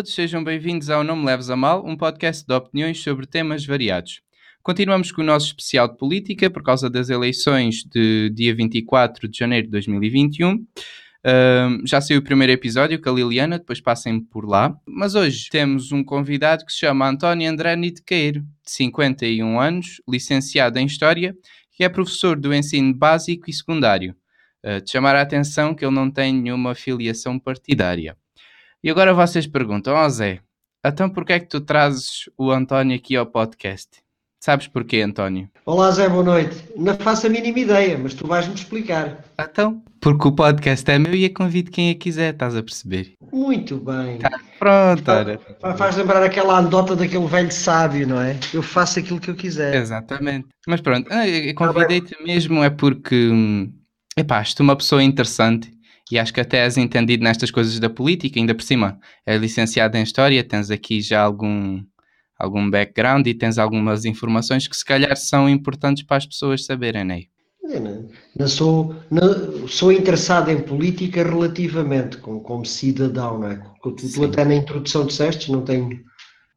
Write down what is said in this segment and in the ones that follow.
Todos, sejam bem-vindos ao Não Me Leves a Mal, um podcast de opiniões sobre temas variados. Continuamos com o nosso especial de política por causa das eleições de dia 24 de janeiro de 2021. Uh, já saiu o primeiro episódio com a Liliana, depois passem por lá. Mas hoje temos um convidado que se chama António André Nitequeiro, de 51 anos, licenciado em História, que é professor do ensino básico e secundário. Uh, de chamar a atenção que ele não tem nenhuma filiação partidária. E agora vocês perguntam, ó oh Zé, então porquê é que tu trazes o António aqui ao podcast? Sabes porquê, António? Olá Zé, boa noite. Não faço a mínima ideia, mas tu vais-me explicar. Então, porque o podcast é meu e eu convido quem a quiser, estás a perceber? Muito bem. Tá, pronto, ora. Faz lembrar aquela anedota daquele velho sábio, não é? Eu faço aquilo que eu quiser. Exatamente. Mas pronto, ah, eu convidei-te mesmo é porque, hum, epá, acho uma pessoa interessante e acho que até és entendido nestas coisas da política, ainda por cima é licenciado em História, tens aqui já algum, algum background e tens algumas informações que se calhar são importantes para as pessoas saberem, né? Não, não sou, não, sou interessado em política relativamente, como, como cidadão, não é? Tu, tu até na introdução disseste, não tenho,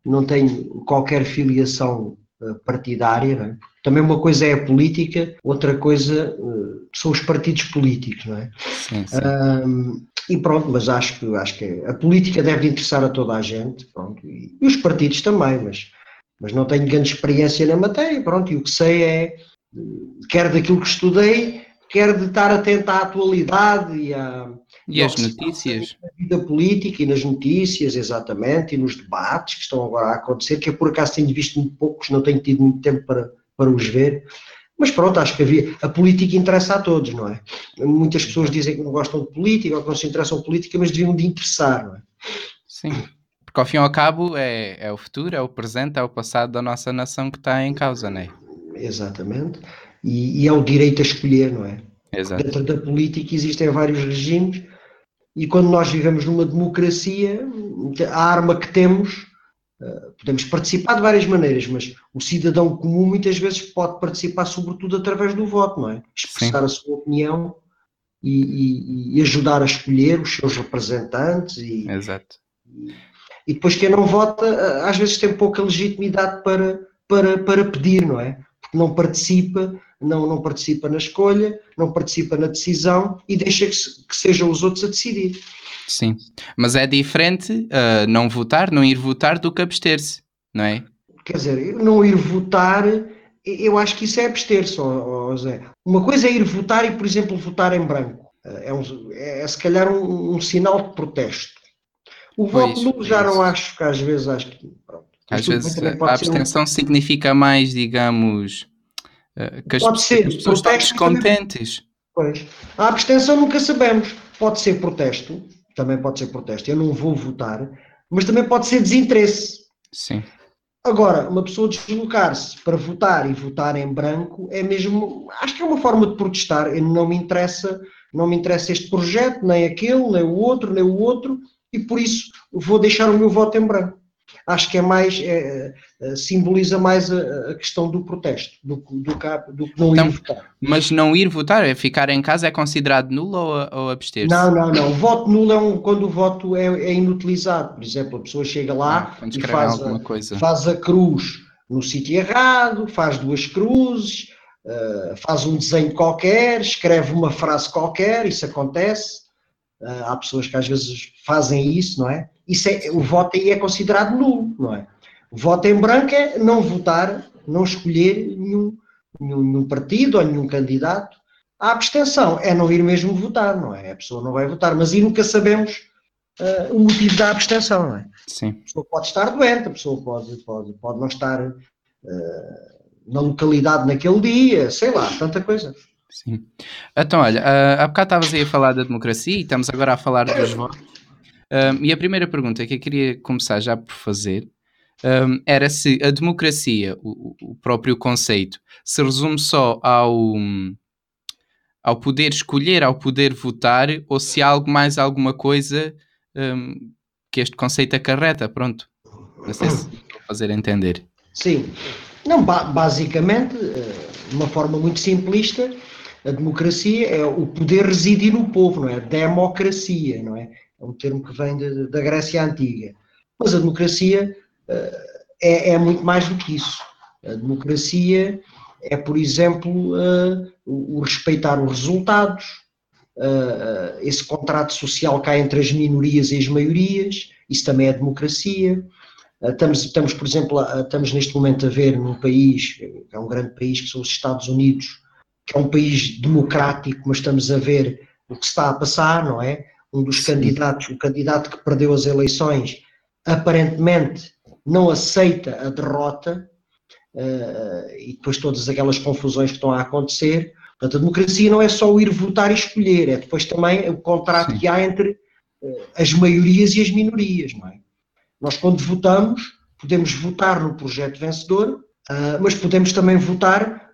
não tenho qualquer filiação uh, partidária, não é? Também uma coisa é a política, outra coisa uh, são os partidos políticos, não é? Sim, sim. Um, e pronto, mas acho que, acho que a política deve interessar a toda a gente, pronto, e, e, os partidos também, mas, mas não tenho grande experiência na matéria, pronto, e o que sei é, quer daquilo que estudei, quer de estar atento à atualidade e, à, e às notícias. Na vida política e nas notícias, exatamente, e nos debates que estão agora a acontecer, que eu por acaso tenho visto muito poucos, não tenho tido muito tempo para para os ver. Mas pronto, acho que havia. A política interessa a todos, não é? Muitas pessoas dizem que não gostam de política ou que não se interessam em política, mas deviam de interessar, não é? Sim. Porque ao fim e ao cabo é, é o futuro, é o presente, é o passado da nossa nação que está em causa, não é? Exatamente. E, e é o direito a escolher, não é? Exato. Dentro da política existem vários regimes e quando nós vivemos numa democracia, a arma que temos podemos participar de várias maneiras, mas o cidadão comum muitas vezes pode participar sobretudo através do voto, não é? Expressar Sim. a sua opinião e, e, e, ajudar a escolher os seus representantes e, Exato. e, depois quem não vota às vezes tem pouca legitimidade para, para, para pedir, não é? Porque não participa, não, não participa na escolha, não participa na decisão e deixa que, que sejam os outros a decidir. Sim, mas é diferente uh, não votar, não ir votar do que abster-se, não é? Quer dizer, não ir votar, eu acho que isso é abster-se, oh, Zé. Uma coisa é ir votar e, por exemplo, votar em branco. É, um, é, é se calhar um, um, sinal de protesto. O pois, voto nulo já não acho que às vezes acho que. Pronto, às vezes a abstenção um... significa mais, digamos, uh, que as, pode ser, as pessoas estão descontentes. Pois. A abstenção nunca sabemos. Pode ser protesto, também pode ser protesto, eu não vou votar, mas também pode ser desinteresse. Sim. Agora, uma pessoa deslocar-se para votar e votar em branco é mesmo, acho que é uma forma de protestar. Eu não me interessa, não me interessa este projeto, nem aquele, nem o outro, nem o outro, e por isso vou deixar o meu voto em branco acho que é mais, é, é, simboliza mais a, a, questão do protesto, do, do, do que não então, ir votar. Mas não ir votar, é ficar em casa, é considerado nulo ou, ou abster-se? Não, não, não. O voto nulo é um, quando o voto é, é inutilizado. Por exemplo, a pessoa chega lá ah, e faz a, faz a cruz no sítio errado, faz duas cruzes, uh, faz um desenho qualquer, escreve uma frase qualquer, isso acontece. Uh, há pessoas que às vezes fazem isso, não é? Isso é, o voto aí é considerado nulo, não é? O voto em branco é não votar, não escolher nenhum, nenhum, partido ou nenhum candidato. A abstenção é não ir mesmo votar, não é? A pessoa não vai votar, mas aí nunca sabemos uh, o motivo da abstenção, não é? Sim. A pessoa pode estar doente, a pessoa pode, pode, pode não estar uh, na localidade naquele dia, sei lá, tanta coisa. Sim. Então, olha, uh, há bocado estavas aí a falar da democracia e estamos agora a falar dos votos. Um, e a primeira pergunta que eu queria começar já por fazer um, era se a democracia, o, o, próprio conceito, se resume só ao, ao poder escolher, ao poder votar, ou se há algo mais alguma coisa um, que este conceito acarreta. Pronto. Não sei se fazer entender. Sim. Não, basicamente, eh, de uma forma muito simplista, a democracia é o poder residir no povo, não é? Democracia, não é? É um termo que vem de, da Grécia Antiga. Mas a democracia uh, é, é, muito mais do que isso. A democracia é, por exemplo, uh, o, respeitar os resultados, uh, esse contrato social cá entre as minorias e as maiorias, isso também é democracia. Estamos, estamos, por exemplo, estamos neste momento a ver num país, que é um grande país, que são os Estados Unidos, que é um país democrático, mas estamos a ver o que está a passar, não é? Um dos candidatos, o candidato que perdeu as eleições, aparentemente não aceita a derrota uh, e depois todas aquelas confusões que estão a acontecer. Portanto, a democracia não é só o ir votar e escolher, é depois também o contrato Sim. que há entre uh, as maiorias e as minorias, não é? Nós, quando votamos, podemos votar no projeto vencedor, uh, mas podemos também votar.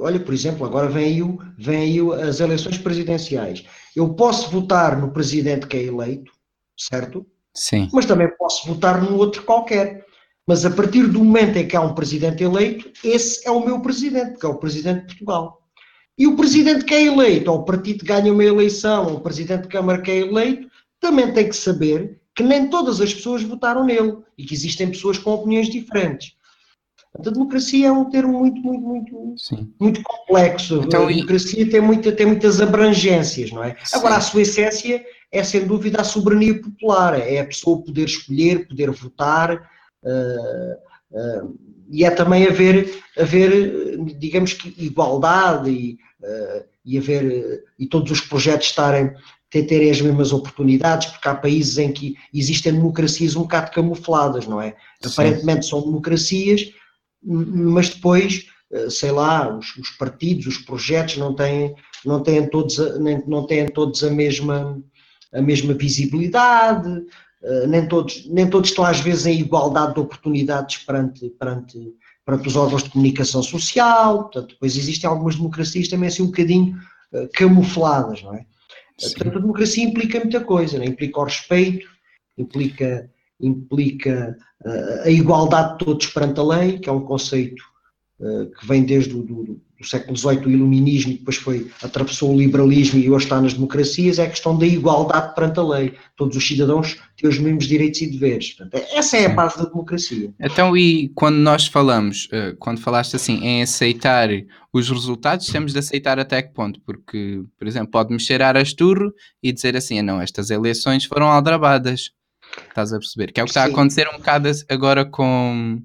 Olha, por exemplo, agora vem aí, vem aí as eleições presidenciais. Eu posso votar no presidente que é eleito, certo? Sim. Mas também posso votar no outro qualquer. Mas a partir do momento em que há um presidente eleito, esse é o meu presidente, que é o presidente de Portugal. E o presidente que é eleito, ou o partido que ganha uma eleição, ou o presidente de Câmara que é eleito, também tem que saber que nem todas as pessoas votaram nele e que existem pessoas com opiniões diferentes. A democracia é um termo muito, muito, muito, Sim. muito complexo. Então, a democracia e... tem, muita, tem muitas abrangências, não é? Sim. Agora, a sua essência é, sem dúvida, a soberania popular. É a pessoa poder escolher, poder votar, Uh, e é também haver, haver digamos que, igualdade e, uh, e, haver, e todos os projetos estarem, terem as mesmas oportunidades, porque há países em que existem democracias um bocado camufladas, não é? Sim. Aparentemente são democracias, mas depois, sei lá, os, os, partidos, os projetos não têm, não têm, todos, não têm todos a mesma, a mesma visibilidade, eh, nem, todos, nem todos estão às vezes em igualdade de oportunidades perante, perante, perante os órgãos de comunicação social, portanto, depois existem algumas democracias também assim um bocadinho uh, camufladas, não é? Sim. Portanto, a democracia implica muita coisa, é? implica o respeito, implica, implica uh, a igualdade de todos perante a lei, que é um conceito uh, que vem desde o do, do século XVIII o iluminismo e depois foi, atravessou o liberalismo e hoje está nas democracias, é a questão da igualdade perante a lei. Todos os cidadãos têm os mesmos direitos e deveres. Portanto, essa é a base da democracia. Então, e quando nós falamos, eh, quando falaste assim, em aceitar os resultados, temos de aceitar até que ponto? Porque, por exemplo, pode mexer a Arasturro e dizer assim, ah, não, estas eleições foram aldrabadas. Estás a perceber? Que é o que está a acontecer um bocado agora com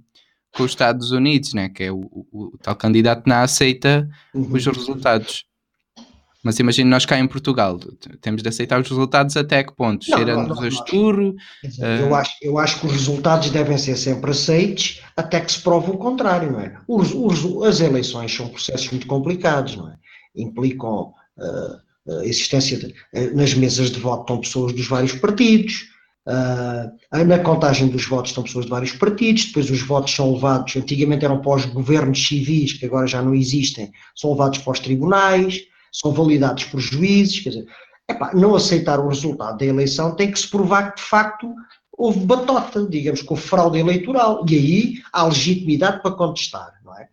com os Estados Unidos, né? que é o, o, o tal candidato não aceita uhum. os resultados. Mas imagina nós cá em Portugal, temos de aceitar os resultados até que ponto? Cheirando-nos a esturro? Eu, acho, eu acho que os resultados devem ser sempre aceitos até que se prove o contrário, não é? Os, os, as eleições são processos muito complicados, não é? Implicam uh, a existência de, uh, nas mesas de voto estão pessoas dos vários partidos, Uh, na contagem dos votos estão pessoas de vários partidos, depois os votos são levados, antigamente eram para os governos civis, que agora já não existem, são levados para os tribunais, são validados por juízes, quer dizer, epá, não aceitar o resultado da eleição tem que se provar que de facto houve batota, digamos que houve fraude eleitoral, e aí há legitimidade para contestar, não é?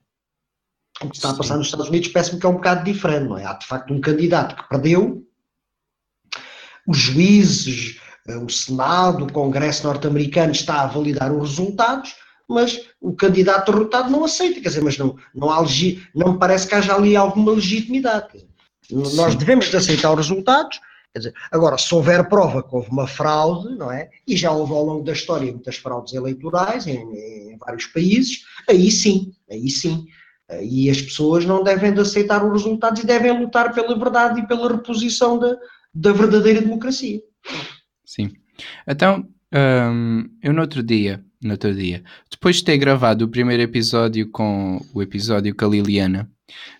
O que está a passar nos Estados Unidos parece-me que é um bocado diferente, não é? Há de facto um candidato que perdeu, os juízes, o Senado, o Congresso norte-americano está a validar os resultados, mas o candidato derrotado não aceita, quer dizer, mas não, não, há não me parece que haja ali alguma legitimidade. Nós devemos de aceitar os resultados, dizer, agora, se houver prova que houve uma fraude, não é? E já houve ao longo da história muitas fraudes eleitorais em, em vários países, aí sim, aí sim. E as pessoas não devem de aceitar os resultados e devem lutar pela verdade e pela reposição da, da verdadeira democracia. Sim. Então, um, eu no outro dia, no outro dia, depois de ter gravado o primeiro episódio com o episódio com a Liliana,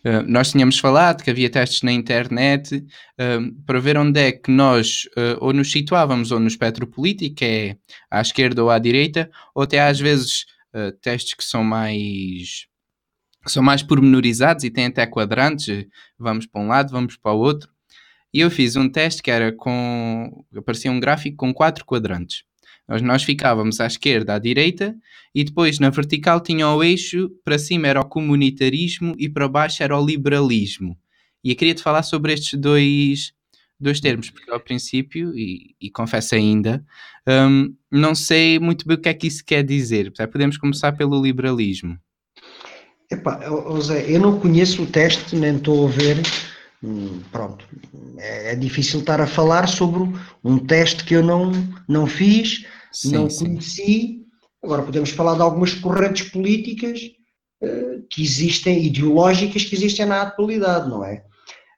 uh, nós tínhamos falado que havia testes na internet uh, para ver onde é que nós uh, ou nos situávamos ou no espectro político, que é à esquerda ou à direita, ou até às vezes testes que são mais que são mais pormenorizados e têm até quadrantes, vamos para um lado, vamos para o outro. E eu fiz um teste que era com. aparecia um gráfico com quatro quadrantes. Nós, nós ficávamos à esquerda, à direita, e depois na vertical tinha o eixo, para cima era o comunitarismo e para baixo era o liberalismo. E eu queria te falar sobre estes dois, dois termos, porque ao princípio, e, e confesso ainda, um, não sei muito bem o que é que isso quer dizer. Podemos começar pelo liberalismo. Epá, José, eu não conheço o teste, nem estou a ver. Hum, pronto, é, é, difícil estar a falar sobre um teste que eu não, não fiz, sim, não sim. conheci. Agora podemos falar de algumas correntes políticas uh, que existem, ideológicas que existem na atualidade, não é?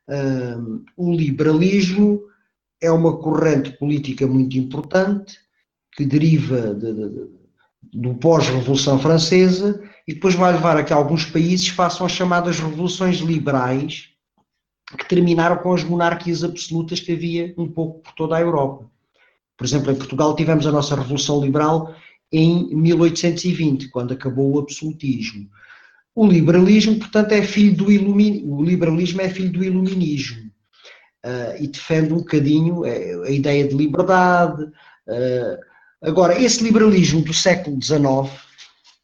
Uh, o liberalismo é uma corrente política muito importante que deriva de, de, de, do pós-revolução francesa e depois vai levar a que alguns países façam as chamadas revoluções liberais que terminaram com as monarquias absolutas que havia um pouco por toda a Europa. Por exemplo, em Portugal tivemos a nossa Revolução Liberal em 1820, quando acabou o absolutismo. O liberalismo, portanto, é filho do iluminismo. O liberalismo é filho do iluminismo uh, e defende um bocadinho a, a ideia de liberdade. Uh, agora, esse liberalismo do século XIX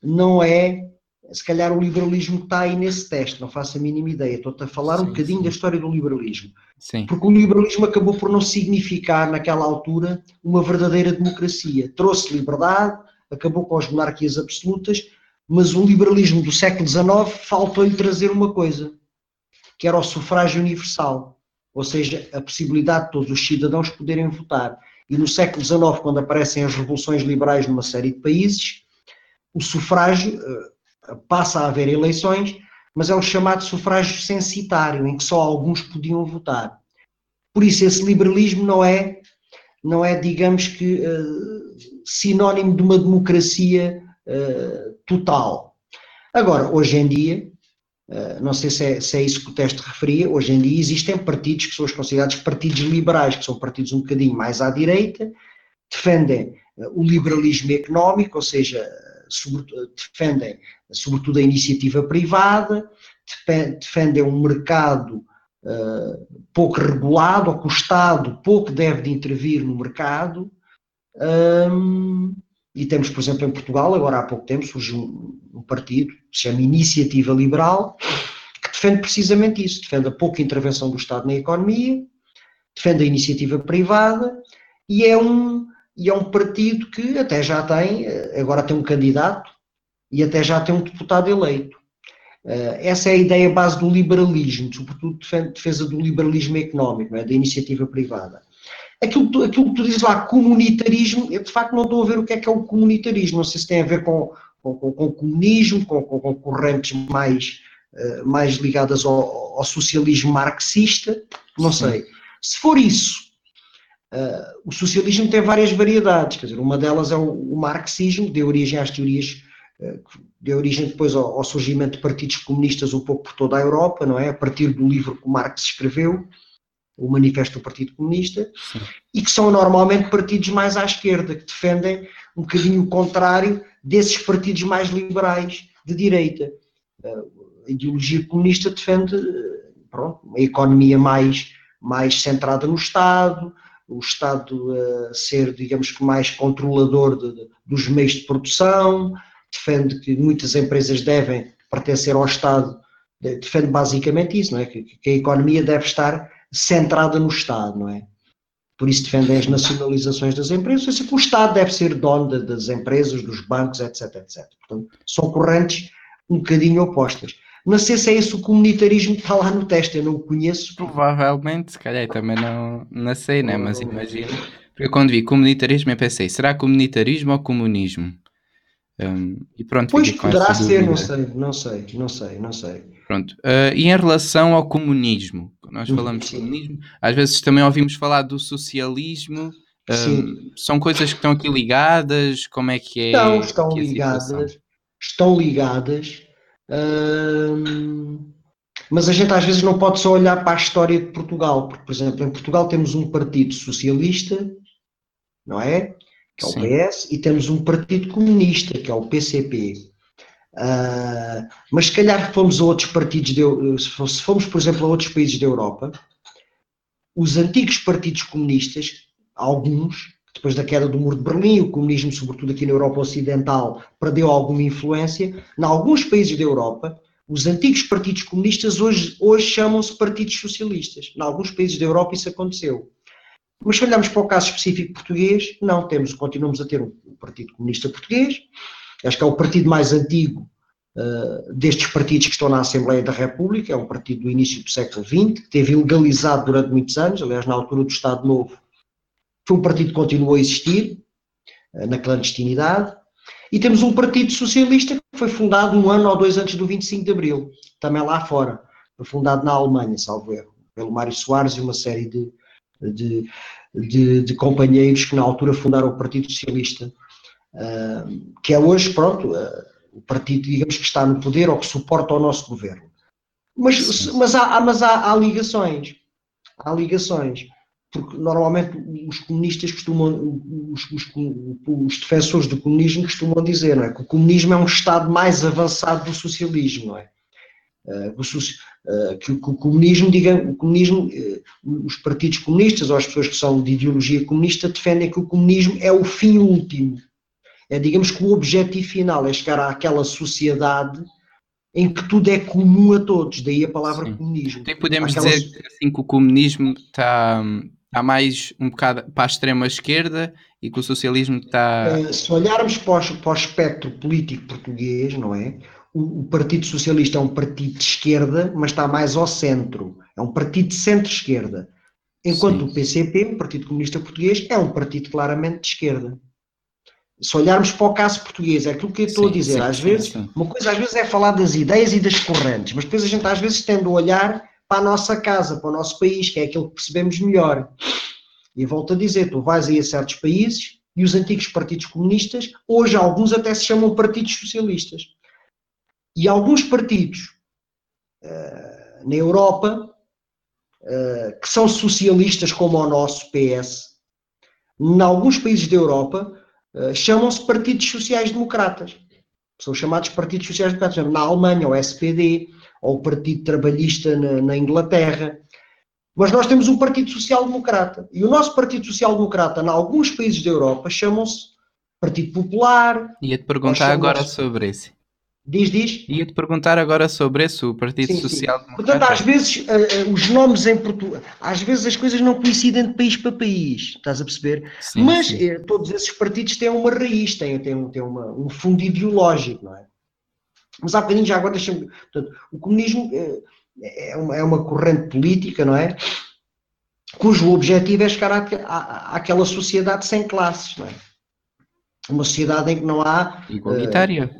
não é se calhar o liberalismo está aí nesse teste, não faço a mínima ideia. Estou-te a falar sim, um bocadinho sim. da história do liberalismo. Sim. Porque o liberalismo acabou por não significar, naquela altura, uma verdadeira democracia. Trouxe liberdade, acabou com as monarquias absolutas, mas o liberalismo do século XIX faltou-lhe trazer uma coisa, que era o sufrágio universal, ou seja, a possibilidade de todos os cidadãos poderem votar. E no século XIX, quando aparecem as revoluções liberais numa série de países, o sufrágio eh, passa a haver eleições, mas é o chamado sufrágio censitário, em que só alguns podiam votar. Por isso, esse liberalismo não é, não é digamos que, uh, sinónimo de uma democracia uh, total. Agora, hoje em dia, uh, não sei se é, se é, isso que o teste referia, hoje em dia existem partidos que são os considerados partidos liberais, que são partidos um bocadinho mais à direita, defendem o liberalismo económico, ou seja, defendem sobretudo a iniciativa privada, defendem um mercado uh, pouco regulado, ou que o Estado pouco deve de intervir no mercado. Um, e temos, por exemplo, em Portugal, agora há pouco tempo, surgiu um, um partido que se chama Iniciativa Liberal, que defende precisamente isso, defende a pouca intervenção do Estado na economia, defende a iniciativa privada e é um, e é um partido que até já tem, eh, agora tem um candidato e até já tem um deputado eleito. Eh, essa é a ideia base do liberalismo, sobretudo defesa do liberalismo económico, é? da iniciativa privada. Aquilo, aquilo que tu dizes lá, comunitarismo, eu de facto não estou a ver o que é que é o comunitarismo, não sei se tem a ver com, com, com, com o comunismo, com, com, correntes mais, eh, mais ligadas ao, ao socialismo marxista, não sei. Se for isso, Uh, o socialismo tem várias variedades, quer dizer, uma delas é o, o marxismo, que deu origem às teorias, deu origem depois ao, ao, surgimento de partidos comunistas um pouco por toda a Europa, não é? A partir do livro que Marx escreveu, o Manifesto do Partido Comunista, Sim. e que são normalmente partidos mais à esquerda, que defendem um bocadinho o contrário desses partidos mais liberais de direita. A ideologia comunista defende pronto, uma economia mais, mais centrada no Estado, o Estado uh, ser, digamos que, mais controlador de, de, dos meios de produção, defende que muitas empresas devem pertencer ao Estado, defende basicamente isso, não é? Que, que, a economia deve estar centrada no Estado, não é? Por isso defendem as nacionalizações das empresas, ou seja, que o Estado deve ser dono das empresas, dos bancos, etc, etc. Portanto, são correntes um bocadinho opostas. Não sei se é esse o comunitarismo que está lá no teste, eu não o conheço. Provavelmente, se calhar também não, não sei, né? mas imagino. Porque quando vi comunitarismo eu pensei, será comunitarismo ou comunismo? Um, e pronto, pois poderá ser, não sei, não sei, não sei, não sei. Pronto. Uh, e em relação ao comunismo, nós falamos de comunismo, às vezes também ouvimos falar do socialismo. Um, são coisas que estão aqui ligadas? Como é que é? Estão, estão é ligadas, estão ligadas mas a gente às vezes não pode só olhar para a história de Portugal, porque, por exemplo, em Portugal temos um partido socialista, não é? Que é o Sim. PS, e temos um partido comunista, que é o PCP. Uh, ah, mas se calhar fomos a outros partidos, de, se fomos, por exemplo, a outros países da Europa, os antigos partidos comunistas, alguns, depois da queda do muro de Berlim, o comunismo, sobretudo aqui na Europa Ocidental, perdeu alguma influência. Em alguns países da Europa, Os antigos partidos comunistas hoje, hoje chamam-se partidos socialistas. Em alguns países da Europa isso aconteceu. Mas se olharmos para o caso específico português, não temos, continuamos a ter o Partido Comunista Português, acho que é o partido mais antigo uh, destes partidos que estão na Assembleia da República, é um partido do início do século XX, que teve ilegalizado durante muitos anos, aliás, na altura do Estado Novo, foi um partido que continuou a existir, uh, na clandestinidade, e temos um Partido Socialista que foi fundado um ano ou dois antes do 25 de Abril, também lá fora, foi fundado na Alemanha, salvo erro, pelo Mário Soares e uma série de de, de, de, companheiros que na altura fundaram o Partido Socialista, uh, que é hoje, pronto, uh, o partido, digamos, que está no poder ou que suporta o nosso governo. Mas, mas, há, mas há, há ligações, há ligações, porque normalmente os comunistas costumam, os, os, os, defensores do comunismo costumam dizer não é? que o comunismo é um estado mais avançado do socialismo, não é? Eh, que, o comunismo, diga, o comunismo, eh, os partidos comunistas ou as pessoas que são de ideologia comunista defendem que o comunismo é o fim último. É, digamos que o objetivo final é chegar àquela sociedade em que tudo é comum a todos, daí a palavra Sim. comunismo. Então podemos dizer assim, que o comunismo está, está mais um bocado para a extrema esquerda e que o socialismo está. Eh, se olharmos para o, para o espectro político português, não é? O, Partido Socialista é um partido de esquerda, mas está mais ao centro. É um partido de centro-esquerda. Enquanto sim. o PCP, o Partido Comunista Português, é um partido claramente de esquerda. Se olharmos para o caso português, é aquilo que eu estou sim, a dizer. Às vezes, uma coisa às vezes é falar das ideias e das correntes, mas depois a gente às vezes tende a olhar para a nossa casa, para o nosso país, que é aquilo que percebemos melhor. E volto a dizer, tu vais aí a certos países e os antigos partidos comunistas, hoje alguns até se chamam partidos socialistas. E alguns partidos uh, na Europa, uh, que são socialistas como o nosso PS, em alguns países da Europa, uh, chamam-se partidos sociais-democratas. São chamados partidos sociais-democratas. Na Alemanha, o SPD, ou o Partido Trabalhista na, na Inglaterra. Mas nós temos um Partido Social-Democrata. E o nosso Partido Social-Democrata, em alguns países da Europa, chamam-se Partido Popular. Ia-te perguntar agora sobre esse. Diz, diz. Ia-te perguntar agora sobre esse, o Partido sim, Social sim. Portanto, às vezes, uh, uh, os nomes em Portugal, às vezes as coisas não coincidem de país para país, estás a perceber? Sim, Mas uh, todos esses partidos têm uma raiz, têm, têm, têm uma, um fundo ideológico, não é? Mas há bocadinho já agora deixa-me. O comunismo é uma, é uma corrente política, não é? Cujo objetivo é chegar à, à, àquela sociedade sem classes, não é? Uma sociedade em que não há. Igualitária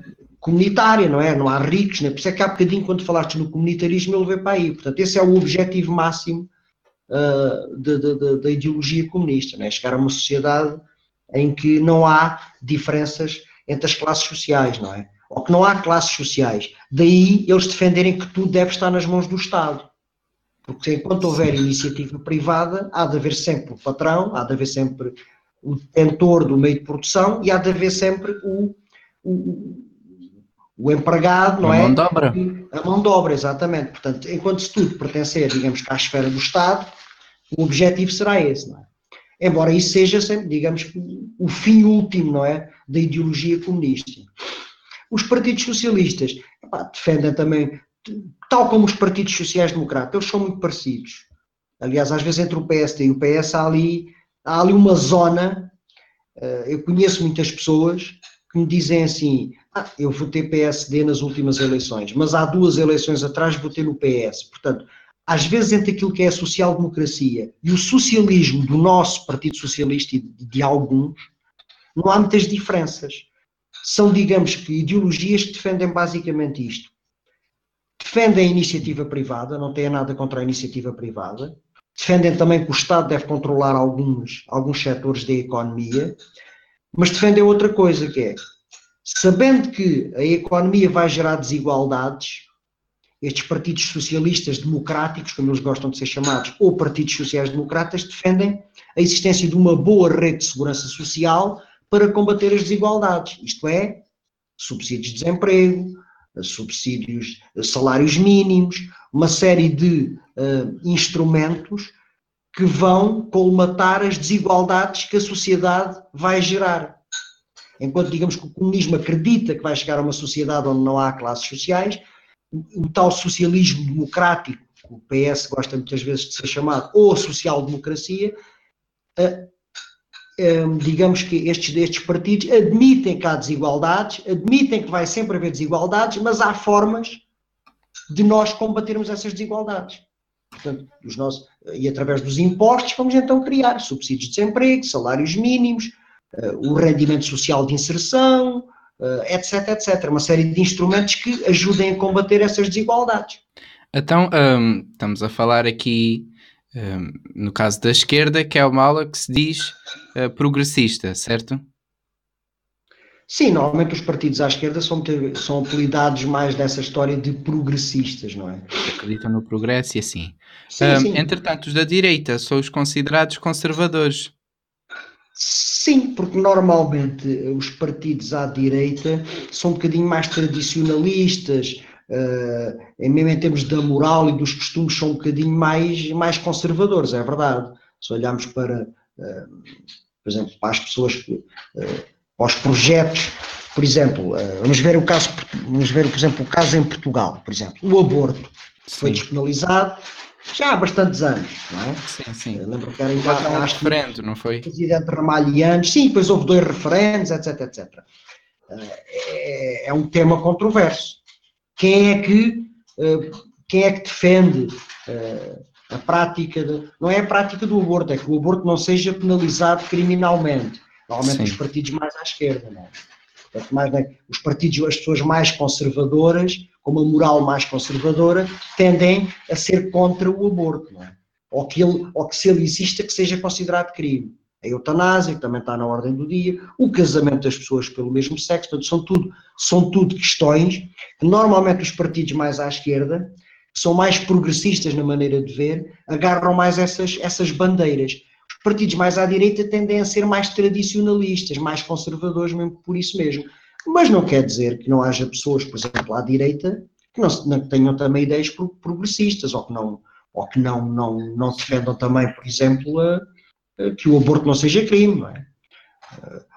comunitária, não é? Não há ricos, né? por isso é que há bocadinho, quando falaste no comunitarismo, ele veio para aí. Portanto, esse é o objetivo máximo uh, da ideologia comunista, não é? Chegar a uma sociedade em que não há diferenças entre as classes sociais, não é? Ou que não há classes sociais. Daí eles defenderem que tudo deve estar nas mãos do Estado. Porque enquanto houver iniciativa privada, há de haver sempre o patrão, há de haver sempre o detentor do meio de produção e há de haver sempre o, o o empregado, não a é? A mão de obra. A mão de obra, exatamente. Portanto, enquanto se tudo pertencer, digamos à esfera do Estado, o objetivo será esse, não é? Embora isso seja sempre, digamos, o fim último, não é? Da ideologia comunista. Os partidos socialistas epá, defendem também, tal como os partidos sociais-democratas, eles são muito parecidos. Aliás, às vezes entre o PSD e o PS há ali, há ali uma zona, eh, eu conheço muitas pessoas que me dizem assim, ah, eu votei PSD nas últimas eleições, mas há duas eleições atrás votei no PS. Portanto, às vezes entre aquilo que é a social-democracia e o socialismo do nosso Partido Socialista e de alguns, não há muitas diferenças. São, digamos que, ideologias que defendem basicamente isto. Defendem a iniciativa privada, não têm nada contra a iniciativa privada. Defendem também que o Estado deve controlar alguns, alguns setores da economia, mas defendem outra coisa, que é sabendo que a economia vai gerar desigualdades, estes partidos socialistas democráticos, como eles gostam de ser chamados, ou partidos sociais-democratas, defendem a existência de uma boa rede de segurança social para combater as desigualdades, isto é, subsídios de desemprego, subsídios, salários mínimos, uma série de uh, instrumentos que vão colmatar as desigualdades que a sociedade vai gerar. Enquanto digamos que o comunismo acredita que vai chegar a uma sociedade onde não há classes sociais, o, tal socialismo democrático, o PS gosta muitas vezes de ser chamado, ou social-democracia, digamos que estes, estes partidos admitem que há desigualdades, admitem que vai sempre haver desigualdades, mas há formas de nós combatermos essas desigualdades. Portanto, os nossos, e através dos impostos, vamos então criar subsídios de desemprego, salários mínimos, o rendimento social de inserção, uh, etc, etc. Uma série de instrumentos que ajudem a combater essas desigualdades. Então, um, estamos a falar aqui, um, no caso da esquerda, que é uma aula que se diz uh, progressista, certo? Sim, normalmente os partidos à esquerda são, são apelidados mais dessa história de progressistas, não é? Acreditam no progresso e assim. Sim, um, sim. Entretanto, os da direita são os considerados conservadores. Sim, porque normalmente os partidos à direita são um bocadinho mais tradicionalistas, uh, mesmo em termos da moral e dos costumes, são um bocadinho mais, mais conservadores, é verdade. Se olharmos para, uh, por exemplo, para as pessoas que. Uh, aos projetos, por exemplo, eh, vamos ver o caso, vamos ver, por exemplo, o caso em Portugal, por exemplo, o aborto sim. foi despenalizado já há bastantes anos, não é? Sim, sim. Eu lembro que era em casa, um referendo, não foi? Presidente Ramalhianos, sim, depois houve dois referendos, etc, etc. Eh, é, é um tema controverso. Quem é que, eh, quem é que defende a prática, de, não é a prática do aborto, é que o aborto não seja penalizado criminalmente Normalmente Sim. os partidos mais à esquerda, não é? Portanto, mais, né, os partidos, as pessoas mais conservadoras, uma moral mais conservadora, tendem a ser contra o aborto, não é? Ou que, ele, ou que se ele exista, que seja considerado crime. A eutanásia, que também está na ordem do dia, o casamento das pessoas pelo mesmo sexo, portanto, são tudo, são tudo questões que normalmente os partidos mais à esquerda, que são mais progressistas na maneira de ver, agarram mais essas, essas bandeiras partidos mais à direita tendem a ser mais tradicionalistas, mais conservadores, mesmo por isso mesmo. Mas não quer dizer que não haja pessoas, por exemplo, à direita, que não, não tenham também ideias progressistas, ou que não, ou que não, não, não defendam também, por exemplo, a, a, que o aborto não seja crime, não é?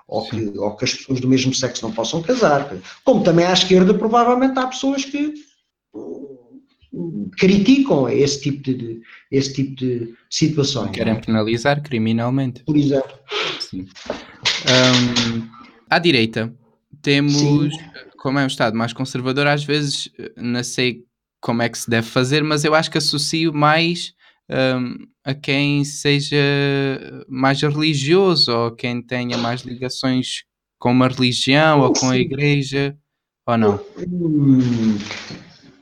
ou, que, ou que as pessoas do mesmo sexo não possam casar. Como também à esquerda, provavelmente há pessoas que criticam esse tipo de, esse tipo de situações. Querem é? penalizar criminalmente. Por exemplo. Sim. Um, à direita, temos, Sim. como é um Estado mais conservador, às vezes não sei como é que se deve fazer, mas eu acho que associo mais um, a quem seja mais religioso ou quem tenha mais ligações com uma religião ou com a igreja, ou não? Hum,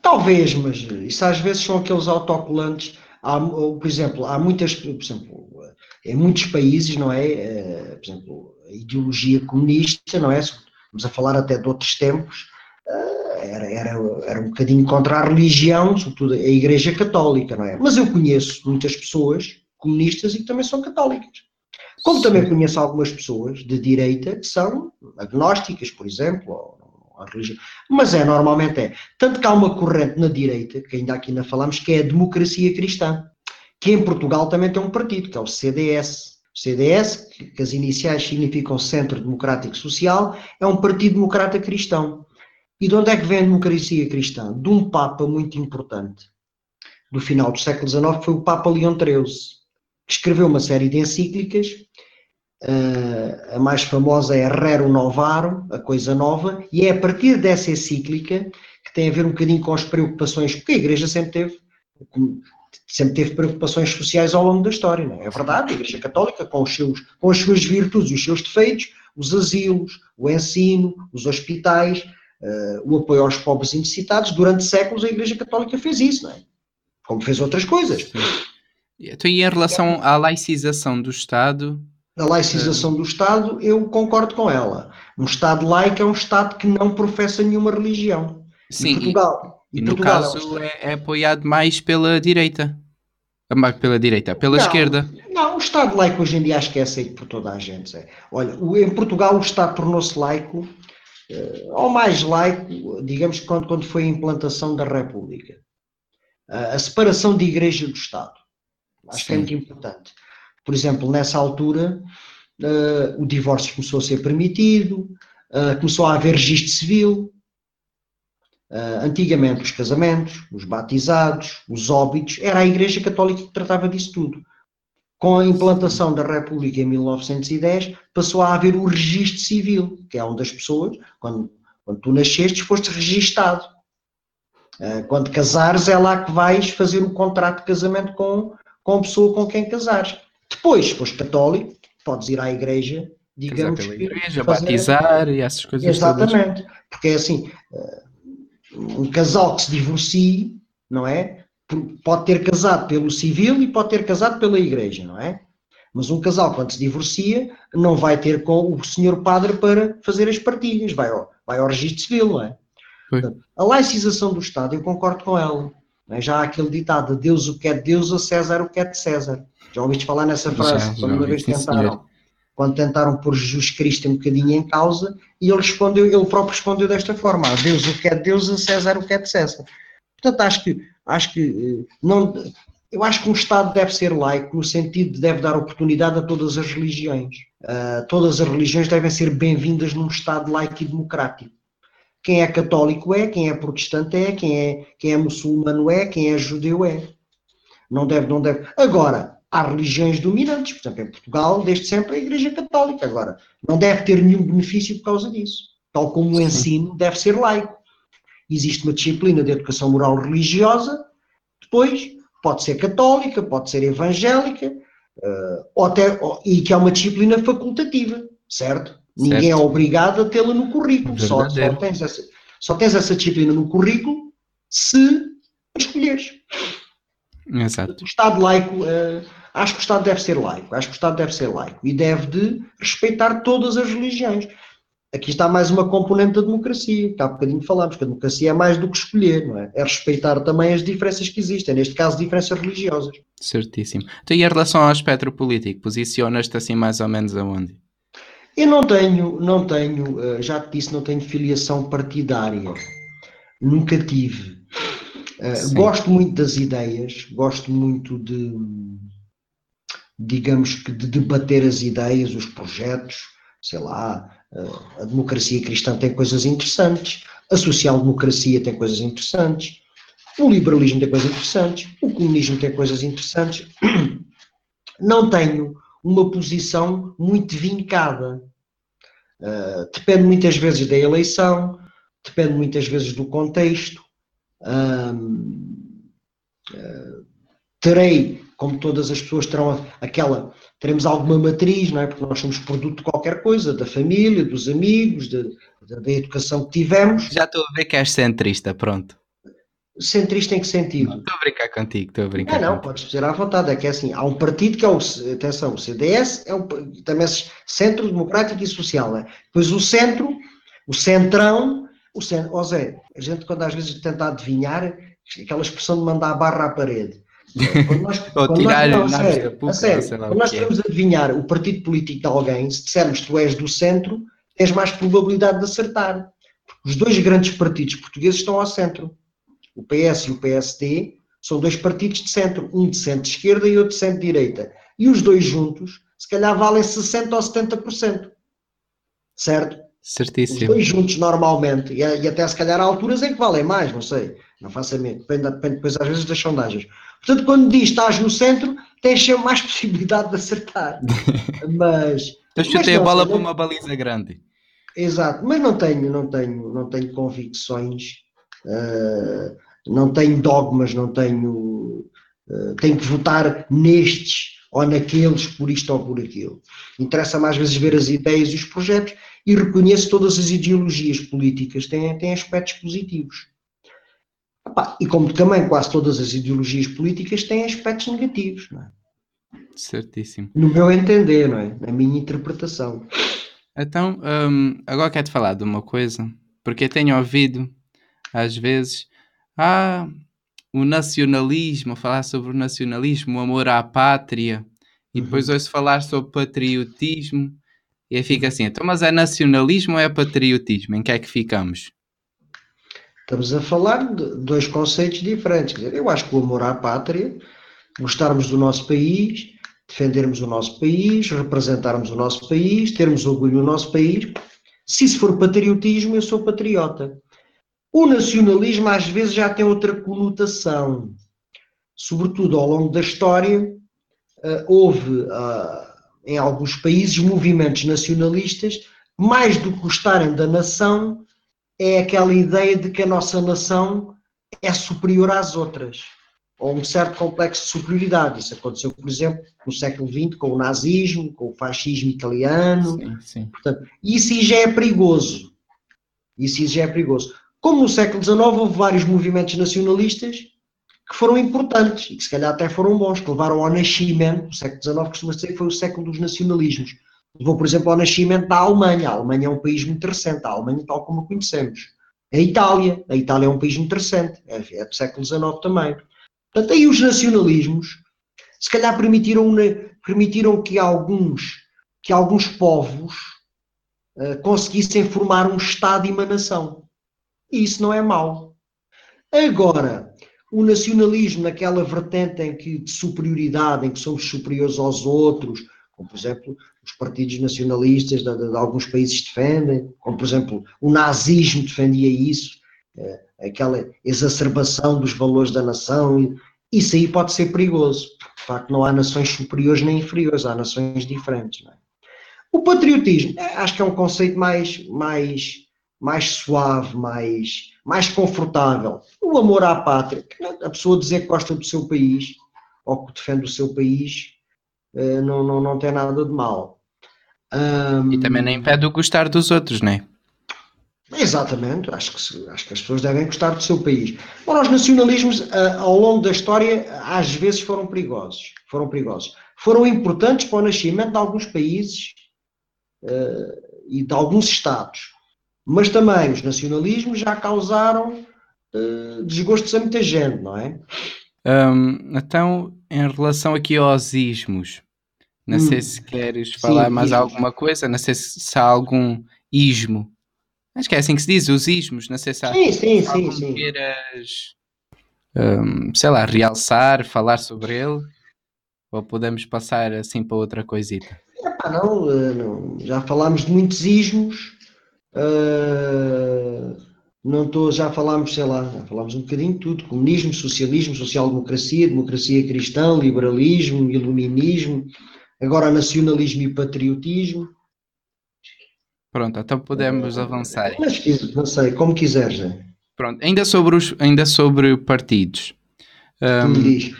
Talvez, mas isso às vezes são aqueles autocolantes. Há, por exemplo, há muitas, por exemplo, em muitos países, não é? Eh, por exemplo, a ideologia comunista, não é? Vamos a falar até de outros tempos, eh, era, era, era um bocadinho contra a religião, sobretudo a Igreja Católica, não é? Mas eu conheço muitas pessoas comunistas e que também são católicas. Como também conheço algumas pessoas de direita que são agnósticas, por exemplo, ou à religião. Mas é, normalmente é. Tanto que há uma corrente na direita, que ainda aqui não falamos, que é a democracia cristã, que em Portugal também tem um partido, que é o CDS. CDS, que as iniciais significam Centro Democrático Social, é um partido democrata cristão. E de onde é que vem a democracia cristã? De um Papa muito importante do final do século XIX, que foi o Papa Leão XIII, que escreveu uma série de encíclicas Uh, a mais famosa é Rero Novaro, a coisa nova, e é a partir dessa encíclica que tem a ver um bocadinho com as preocupações, porque a Igreja sempre teve, sempre teve preocupações sociais ao longo da história, não é? é verdade, a Igreja Católica, com, os seus, com as suas virtudes e os seus defeitos, os asilos, o ensino, os hospitais, uh, o apoio aos pobres e necessitados, durante séculos a Igreja Católica fez isso, não é? Como fez outras coisas. Então, e em relação à laicização do Estado, da laicização do Estado, eu concordo com ela. Um Estado laico é um Estado que não professa nenhuma religião. Sim, Portugal, e, e, no caso é, é, apoiado mais pela direita. Pela direita, pela não, esquerda. Não, o Estado laico hoje em dia acho que é aceito por toda a gente. É. Olha, em Portugal o Estado tornou-se laico, eh, ou mais laico, digamos, quando, quando foi a implantação da República. A separação de igreja do Estado. Acho Sim. que é muito importante. Por exemplo, nessa altura, uh, o divórcio começou a ser permitido, uh, começou a haver registro civil. Uh, antigamente, os casamentos, os batizados, os óbitos, era a Igreja Católica que tratava disso tudo. Com a implantação da República em 1910, passou a haver o registro civil, que é onde as pessoas, quando, quando tu nasceste, foste registado. Uh, quando casares, é lá que vais fazer o contrato de casamento com, com a pessoa com quem casares. Depois, se fores católico, podes ir à igreja, digamos. Casar pela igreja, fazer... batizar e essas coisas Exatamente. Todas. Porque é assim, uh, um casal que se divorcie, não é? Pode ter casado pelo civil e pode ter casado pela igreja, não é? Mas um casal, quando se divorcia, não vai ter com o senhor padre para fazer as partilhas, vai ao, vai ao registro civil, não é? Portanto, a laicização do Estado, eu concordo com ela. É? Já há aquele ditado, Deus o que é de Deus, a César o que é de César. Já ouviste falar nessa frase? Já, quando uma vez tentaram, quando tentaram pôr Jesus Cristo um bocadinho em causa, e ele respondeu, ele próprio respondeu desta forma: a Deus o que é de Deus, a César o que é de César. Portanto, acho que, acho que eh, não, eu acho que um Estado deve ser laico no sentido de deve dar oportunidade a todas as religiões. Uh, todas as religiões devem ser bem-vindas num Estado laico e democrático. Quem é católico é, quem é protestante é, quem é, quem é muçulmano é, quem é judeu é. Não deve, não deve. Agora, há religiões dominantes, por exemplo, em Portugal, desde sempre a Igreja Católica. Agora, não deve ter nenhum benefício por causa disso. Tal como o ensino deve ser laico. Existe uma disciplina de educação moral religiosa, depois pode ser católica, pode ser evangélica, uh, ou até, ou, e que é uma disciplina facultativa, certo? certo. Ninguém é obrigado a tê-la no currículo, só, só, tens essa, só tens essa disciplina no currículo se escolheres. Exato. O Estado laico, uh, acho que o Estado deve ser laico, acho que o Estado deve ser laico e deve de respeitar todas as religiões. Aqui está mais uma componente da democracia, que há bocadinho falámos, que a democracia é mais do que escolher, não é? É respeitar também as diferenças que existem, neste caso diferenças religiosas. Certíssimo. Então e em relação ao espectro político, posicionas-te assim mais ou menos aonde? Eu não tenho, não tenho, eh, já te disse, não tenho filiação partidária. Nunca tive. Uh, gosto muito das ideias, gosto muito de, digamos que, de debater as ideias, os projetos, sei lá, uh, a democracia cristã tem coisas interessantes, a social-democracia tem coisas interessantes, o liberalismo tem coisas interessantes, o comunismo tem coisas interessantes. Não tenho uma posição muito vincada. Uh, depende muitas vezes da eleição, depende muitas vezes do contexto. Uh, terei, como todas as pessoas terão aquela, teremos alguma matriz, não é? Porque nós somos produto de qualquer coisa, da família, dos amigos, de, da, da educação que tivemos. Já estou a ver que és centrista, pronto. Centrista em que sentido? Estou a brincar contigo, estou a brincar. Ah, não, contigo. podes dizer à vontade. É que é assim, há um partido que é o, atenção, o CDS é um, também Centro Democrático e Social, é? Depois o Centro, o Centrão, o Centro, ó Zé, a gente quando às vezes tenta adivinhar, aquela expressão de mandar a barra à parede. Quando nós, Ou tirar nós, não, a sério, a sério, quando nós queremos é. adivinhar o partido político de alguém, se dissermos que tu és do centro, tens mais probabilidade de acertar. Os dois grandes partidos portugueses estão ao centro o PS e o PSD, são dois partidos de centro, um de centro-esquerda e outro de centro-direita. E os dois juntos, se calhar, valem 60% ou 70%. Certo? Certíssimo. Os dois juntos, normalmente, e, até se calhar há alturas em que valem mais, não sei. Não faço a mim. Depende, depende depois, às vezes, das sondagens. Portanto, quando diz estás no centro, tens sempre mais possibilidade de acertar. Mas. Então chutei a bola para uma baliza grande. Exato, mas não tenho, não tenho, não tenho convicções. Uh, não tenho dogmas, não tenho. Uh, tenho que votar nestes ou naqueles, por isto ou por aquilo. Interessa mais vezes ver as ideias e os projetos e reconheço todas as ideologias políticas têm, têm aspectos positivos. E como também quase todas as ideologias políticas têm aspectos negativos, não é? Certíssimo. No meu entender, não é? Na minha interpretação. Então, um, agora quero-te falar de uma coisa, porque eu tenho ouvido, às vezes, ah, o nacionalismo, falar sobre o nacionalismo, o amor à pátria, e depois uhum. ouço falar sobre patriotismo, e aí fica assim, então, mas é nacionalismo ou é patriotismo? Em que é que ficamos? Estamos a falar de dois conceitos diferentes. Eu acho que o amor à pátria, gostarmos do nosso país, defendermos o nosso país, representarmos o nosso país, termos orgulho no nosso país. Se isso for patriotismo, eu sou patriota. O nacionalismo às vezes já tem outra conotação. Sobretudo ao longo da história, uh, houve uh, em alguns países movimentos nacionalistas, mais do que gostarem da nação, é aquela ideia de que a nossa nação é superior às outras, ou um certo complexo de superioridade. Isso aconteceu, por exemplo, no século XX com o nazismo, com o fascismo italiano. Sim, sim. Portanto, isso já é perigoso. Isso já é perigoso. Como no século XIX houve vários movimentos nacionalistas que foram importantes e que se calhar até foram bons, que levaram ao nascimento, o século XIX costuma dizer que foi o século dos nacionalismos. Levou, por exemplo, ao nascimento da Alemanha. A Alemanha é um país muito recente, a Alemanha tal como a conhecemos. A Itália, a Itália é um país muito recente, é, é do século XIX também. Portanto, aí os nacionalismos, se calhar permitiram, permitiram que alguns, que alguns povos uh, conseguissem formar um Estado e uma nação. E isso não é mau. Agora, o nacionalismo naquela vertente em que de superioridade, em que somos superiores aos outros, como por exemplo os partidos nacionalistas de, de, de alguns países defendem, como por exemplo o nazismo defendia isso, é, aquela exacerbação dos valores da nação, isso aí pode ser perigoso, porque de facto não há nações superiores nem inferiores, há nações diferentes. É? O patriotismo, é, acho que é um conceito mais, mais, mais suave, mais, mais confortável. O amor à pátria, a pessoa dizer que gosta do seu país ou que defende o seu país eh, não, não, não tem nada de mal. Um, e também nem impede o gostar dos outros, não é? Exatamente, acho que, acho que as pessoas devem gostar do seu país. Ora, os nacionalismos eh, ao longo da história às vezes foram perigosos. Foram perigosos. Foram importantes para o nascimento de alguns países uh, e de alguns Estados. Mas também os nacionalismos já causaram uh, desgostos a muita gente, não é? Um, então, em relação aqui aos ismos, não hum. sei se queres falar Sim, mais alguma coisa, não sei se, se, há algum ismo. Acho que é assim que se diz, os ismos, não sei se há, sim, sim, sim, sim. queiras, um, sei lá, realçar, falar sobre ele, ou podemos passar assim para outra coisita? Epá, não, eh, não, já falámos de muitos ismos, Uh, não estou, já falámos, sei lá, já falámos um bocadinho de tudo: comunismo, socialismo, social-democracia, democracia cristã, liberalismo, iluminismo, agora nacionalismo e patriotismo. Pronto, então podemos uh, avançar. Mas não sei, como quiseres. Pronto, ainda sobre, os, ainda sobre partidos. Um, diz.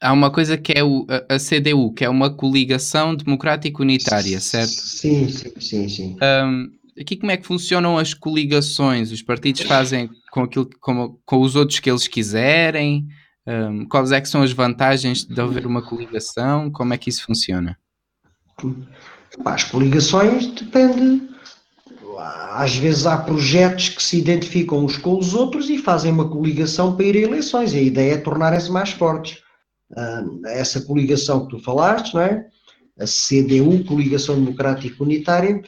Há uma coisa que é o, a, a, CDU, que é uma coligação democrática unitária, certo? Sim, sim, sim. sim. Um, aqui como é que funcionam as coligações? Os partidos fazem com aquilo com, com os outros que eles quiserem? Um, quais é que são as vantagens de haver uma coligação? Como é que isso funciona? As coligações depende. Às vezes há projetos que se identificam uns com os outros e fazem uma coligação para ir a eleições. A ideia é tornarem-se mais fortes. essa coligação que tu falaste, não é? A CDU, Coligação Democrática Unitária,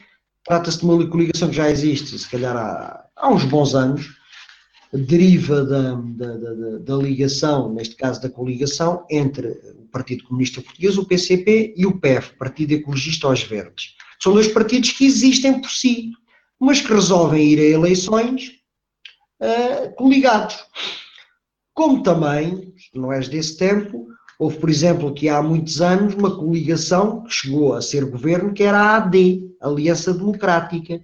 Trata-se de uma coligação que já existe, se calhar há, há uns bons anos, deriva da, da, da, da, ligação, neste caso da coligação, entre o Partido Comunista Português, o PCP, e o PEF, Partido Ecologista aos Verdes. São dois partidos que existem por si, mas que resolvem ir a eleições uh, coligados. Como também, não és desse tempo, Houve, por exemplo, que há muitos anos uma coligação que chegou a ser governo, que era a AD, Aliança Democrática,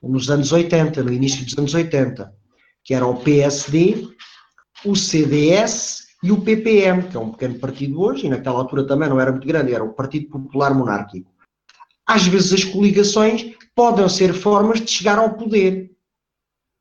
nos anos 80, no início dos anos 80, que era o PSD, o CDS e o PPM, que é um pequeno partido hoje, e naquela altura também não era muito grande, era o Partido Popular Monárquico. Às vezes as coligações podem ser formas de chegar ao poder,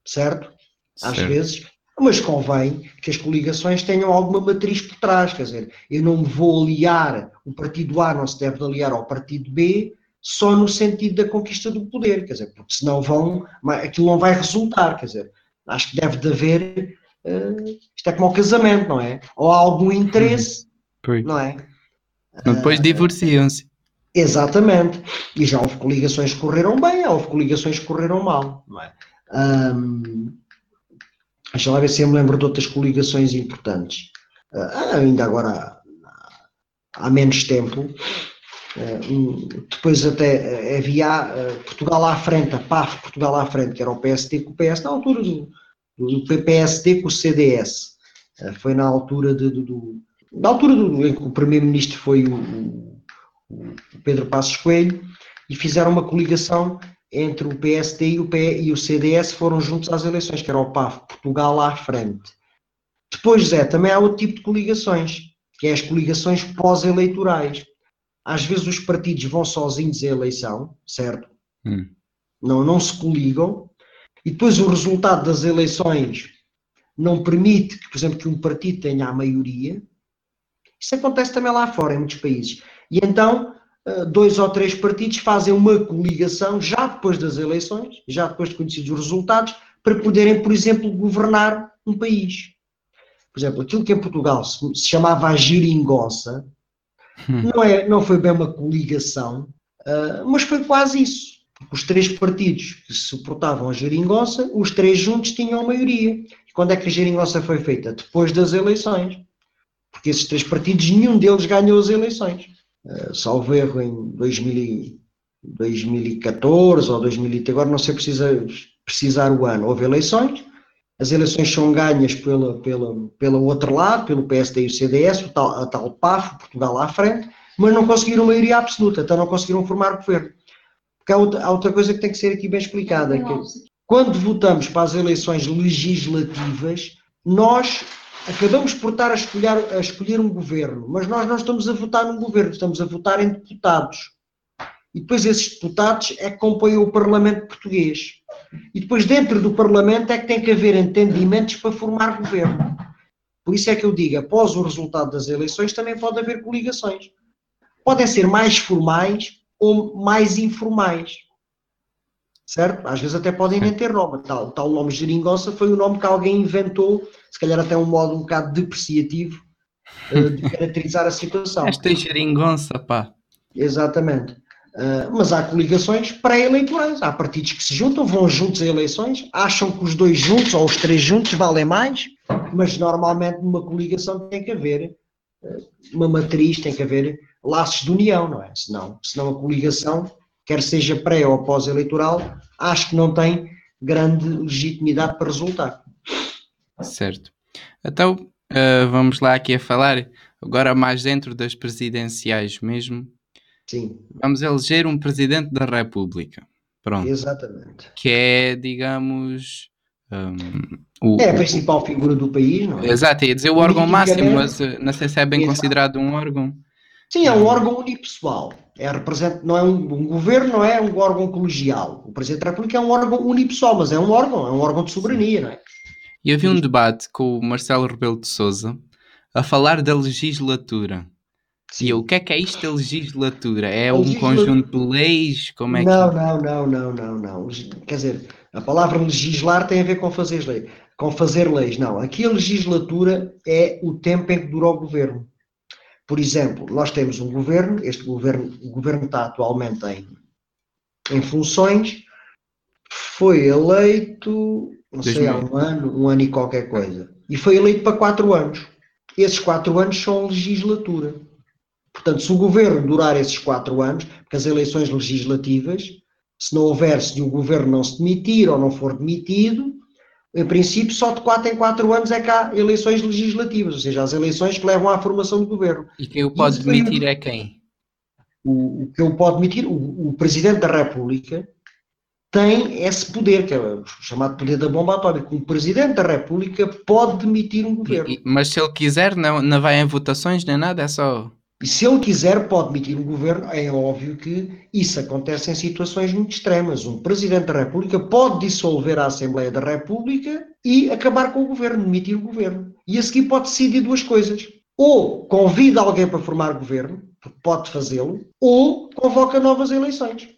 certo? Às certo. vezes mas convém que as coligações tenham alguma matriz por trás, quer dizer, eu não me vou aliar, o partido A não se deve aliar ao partido B só no sentido da conquista do poder, quer dizer, porque senão vão, aquilo não vai resultar, quer dizer, acho que deve de haver, uh, isto é como o casamento, não é? Ou há algum interesse, uhum. não é? Depois uh, divorciam-se. Exatamente, e já houve coligações que correram bem, houve coligações que correram mal, não é? Um, Deixa lá ver se eu me lembro de outras coligações importantes. Uh, ainda agora há menos tempo. Uh, depois até uh, havia Portugal à frente, a PAF Portugal à frente, que era o PST com o PS na altura do, do PPSD com o CDS. Foi na altura de, de, do, na altura do, em que o primeiro-ministro foi o, o, Pedro Passos Coelho, e fizeram uma coligação entre o PSD e o, P, e o CDS, foram juntos às eleições, que era o PAF, Portugal à frente. Depois, Zé, também há outro tipo de coligações, que é as coligações pós-eleitorais. Às vezes os partidos vão sozinhos à eleição, certo? Hum. Não, não se coligam, e depois o resultado das eleições não permite que, por exemplo, que um partido tenha a maioria. Isso acontece também lá fora, em muitos países. E então, eh, dois ou três partidos fazem uma coligação já depois das eleições, já depois de conhecidos os resultados, para poderem, por exemplo, governar um país. Por exemplo, aquilo que em Portugal se, chamava a geringonça. Não, é, não foi bem uma coligação, uh, mas foi quase isso os três partidos que suportavam a geringonça, os três juntos tinham a maioria. E quando é que a geringonça foi feita? Depois das eleições. Porque esses três partidos, nenhum deles ganhou as eleições. Uh, salvo erro em 2000, 2014 ou 2013, agora não sei precisa, precisar o ano. Houve eleições, as eleições são ganhas pela, pela, pelo outro lado, pelo PSD e o CDS, o tal, a tal PAF, Portugal à frente, mas não conseguiram maioria absoluta, então não conseguiram formar governo. Porque há outra, há outra coisa que tem que ser aqui bem explicada. Que quando votamos para as eleições legislativas, nós acabamos por estar a escolher, a escolher um governo, mas nós não estamos a votar num governo, estamos a votar em deputados. E depois esses deputados é que compõem o Parlamento português. E depois dentro do Parlamento é que tem que haver entendimentos para formar governo. Por isso é que eu digo, após o resultado das eleições também pode haver coligações. Podem ser mais formais ou mais informais. Certo? Às vezes até podem nem ter nome. Tal, tal nome geringonça foi o nome que alguém inventou, se calhar até um modo um bocado depreciativo uh, de caracterizar a situação. Esta é geringonça, pá. Exatamente. Uh, mas há coligações pré-eleitorais. Há partidos que se juntam, vão juntos a eleições, acham que os dois juntos ou os três juntos valem mais, mas normalmente numa coligação tem que haver uh, uma matriz, tem que haver laços de união, não é? Senão, senão a coligação, quer seja pré ou pós-eleitoral, acho que não tem grande legitimidade para resultar. Certo. Então, uh, vamos lá aqui a falar, agora mais dentro das presidenciais mesmo. Sim. Vamos eleger um presidente da República. Pronto. Exatamente. Que é, digamos. Um, o, é a principal figura do país, não é? Exato, ia dizer o órgão máximo, mas eh, não sei se é bem Exato. considerado um órgão. Sim, é um órgão unipessoal. É represent... Não é um, um, governo, não é um órgão colegial. O Presidente da República é um órgão unipessoal, mas é um órgão, é um órgão de soberania, não é? E havia um debate com o Marcelo Rebelo de Souza a falar da legislatura. Sim. E o que é que é isto da legislatura? É um conjunto de leis? Como é não, que... não, não, não, não, não. Quer dizer, a palavra legislar tem a ver com fazer leis. Com fazer leis, não. Aqui a legislatura é o tempo em que dura o governo. Por exemplo, nós temos um governo, este governo, o governo está atualmente em, em funções, foi eleito, não sei, há um ano, um ano e qualquer coisa, e foi eleito para quatro anos. Esses quatro anos são legislatura. Portanto, se o governo durar esses quatro anos, porque as eleições legislativas, se não houver, se o governo não se demitir ou não for demitido, em princípio, só de 4 em 4 anos é que há eleições legislativas, ou seja, as eleições que levam à formação do governo. E quem o pode demitir é quem? O, o que o pode demitir, o, o, Presidente da República tem esse poder, que é o chamado poder da bomba atómica. O Presidente da República pode demitir um governo. E, mas se ele quiser, não, não vai em votações nem nada, é só e se ele quiser, pode demitir um governo. É óbvio que isso acontece em situações muito extremas. Um Presidente da República pode dissolver a Assembleia da República e acabar com o governo, demitir o governo. E a seguir pode decidir duas coisas. Ou convida alguém para formar governo, pode fazê-lo, ou convoca novas eleições.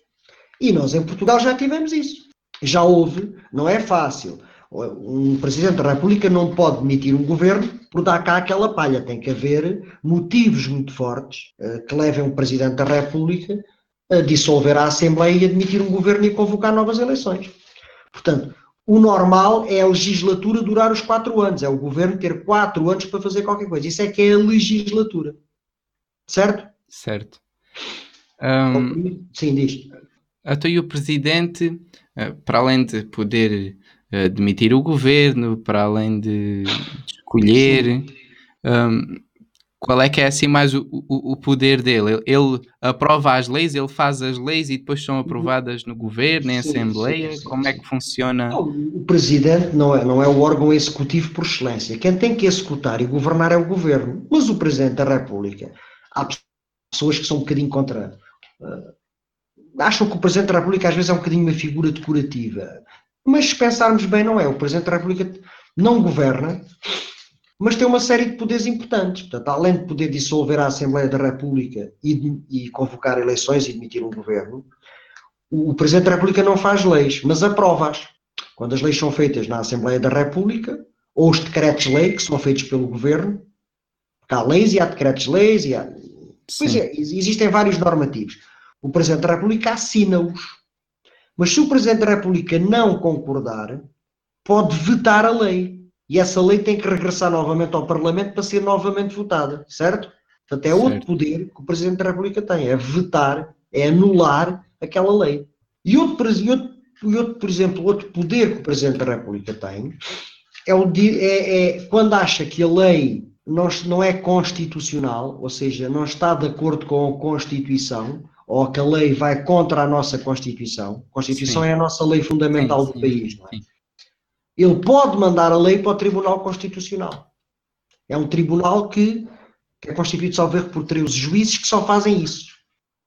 E nós em Portugal já tivemos isso. Já houve, não é fácil. Um Presidente da República não pode demitir um governo por dar cá aquela palha. Tem que haver motivos muito fortes uh, que levem o Presidente da República a dissolver a Assembleia e admitir um governo e convocar novas eleições. Portanto, o normal é a legislatura durar os quatro anos, é o governo ter quatro anos para fazer qualquer coisa. Isso é que é a legislatura. Certo? Certo. Um, Sim, diz. Até o presidente, eh, para além de poder uh, demitir o governo, para além de, de escolher. Um, qual é que é assim mais o, o, o poder dele? Ele, ele, aprova as leis, ele faz as leis e depois são aprovadas no governo, em sim, Assembleia? Sim, sim, Como é que funciona? Não, o presidente não é, não é o órgão executivo por excelência. Quem tem que executar e governar é o governo. Mas o presidente da República, há pessoas que são um bocadinho contra. Uh, acham que o presidente da República às vezes é um bocadinho uma figura decorativa. Mas se pensarmos bem, não é. O presidente da República não governa mas tem uma série de poderes importantes. Portanto, além de poder dissolver a Assembleia da República e, e convocar eleições e demitir um governo, o, o Presidente da República não faz leis, mas aprova-as. Quando as leis são feitas na Assembleia da República, ou os decretos-lei que são feitos pelo governo, há leis e há decretos-leis e há... Pois é, existem vários normativos. O Presidente da República assina-os. Mas se o Presidente da República não concordar, pode vetar a lei e essa lei tem que regressar novamente ao Parlamento para ser novamente votada, certo? Portanto, é outro certo. poder que o Presidente da República tem, é vetar, é anular aquela lei. E outro, outro, outro por exemplo, outro poder que o Presidente da República tem é, o, é, é quando acha que a lei não, não é constitucional, ou seja, não está de acordo com a Constituição, ou que a lei vai contra a nossa Constituição. A Constituição sim. é a nossa lei fundamental sim, do país, não é? Sim. Ele pode mandar a lei para o Tribunal Constitucional. É um tribunal que, que é constituído, salvo por 13 juízes que só fazem isso.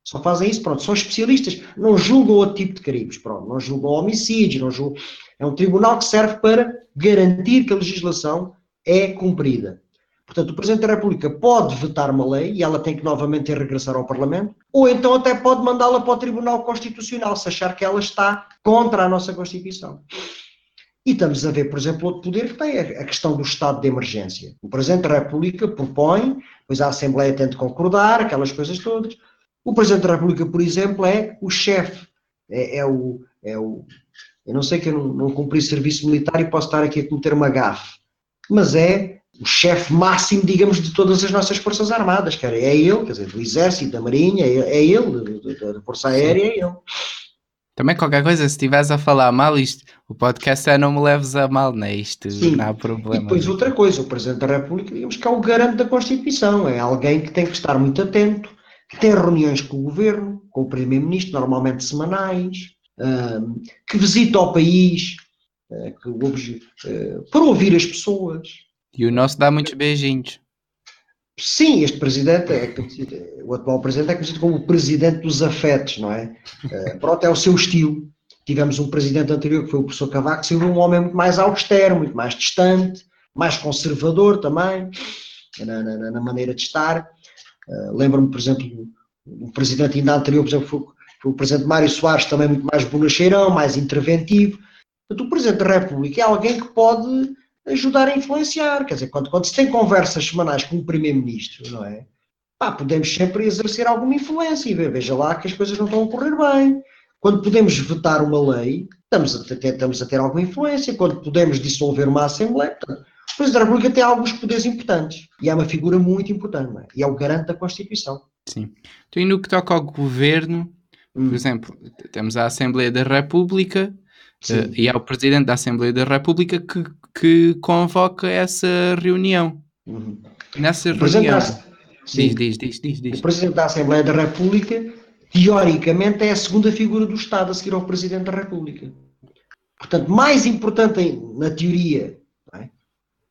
Só fazem isso, pronto. São especialistas, não julgam outro tipo de crimes, pronto. Não julgam homicídios, não julgam... É um tribunal que serve para garantir que a legislação é cumprida. Portanto, o Presidente da República pode vetar uma lei e ela tem que novamente regressar ao Parlamento, ou então até pode mandá-la para o Tribunal Constitucional se achar que ela está contra a nossa Constituição. E estamos a ver, por exemplo, outro poder que tem a questão do estado de emergência. O Presidente da República propõe, pois a Assembleia tem de concordar, aquelas coisas todas. O Presidente da República, por exemplo, é o chefe, é, é, o, é o. Eu não sei que eu não, não cumpri serviço militar e posso estar aqui a cometer uma gafe, mas é o chefe máximo, digamos, de todas as nossas Forças Armadas, cara. É ele, quer dizer, do Exército, da Marinha, é, é ele, da Força Aérea, é ele. Também qualquer coisa, se estiveres a falar mal, isto, o podcast é não me leves a mal, não é isto? Sim. Não há problema. E depois outra coisa, o Presidente da República, digamos que é o garante da Constituição, é alguém que tem que estar muito atento, que tem reuniões com o Governo, com o Primeiro-Ministro, normalmente semanais, que visita o país, uh, que, uh, para ouvir as pessoas. E o nosso dá muitos beijinhos. Sim, este presidente, é, o atual presidente é conhecido como o presidente dos afetos, não é? Uh, pronto, é o seu estilo. Tivemos um presidente anterior que foi o professor Cavaco, que um homem muito mais austero, muito mais distante, mais conservador também, na, na, na maneira de estar. Uh, Lembro-me, por exemplo, o presidente ainda anterior, por exemplo, foi, foi, o presidente Mário Soares, também muito mais bonacheirão, mais interventivo. Portanto, o presidente da República é alguém que pode ajudar a influenciar. Quer dizer, quando, quando se tem conversas semanais com o Primeiro-Ministro, não é? Pá, podemos sempre exercer alguma influência e veja lá que as coisas não estão a correr bem. Quando podemos vetar uma lei, estamos a ter, estamos a ter alguma influência. Quando podemos dissolver uma Assembleia, o Presidente da República tem alguns poderes importantes e é uma figura muito importante, é? e é o garante da Constituição. Sim. Então, e no que toca ao governo, hum. por exemplo, temos a Assembleia da República, Uh, e é o Presidente da Assembleia da República que, que convoca essa reunião. Uhum. Nessa o reunião. Da... Diz, diz, diz, diz, diz. O Presidente da Assembleia da República, teoricamente, é a segunda figura do Estado a seguir ao Presidente da República. Portanto, mais importante na teoria, é?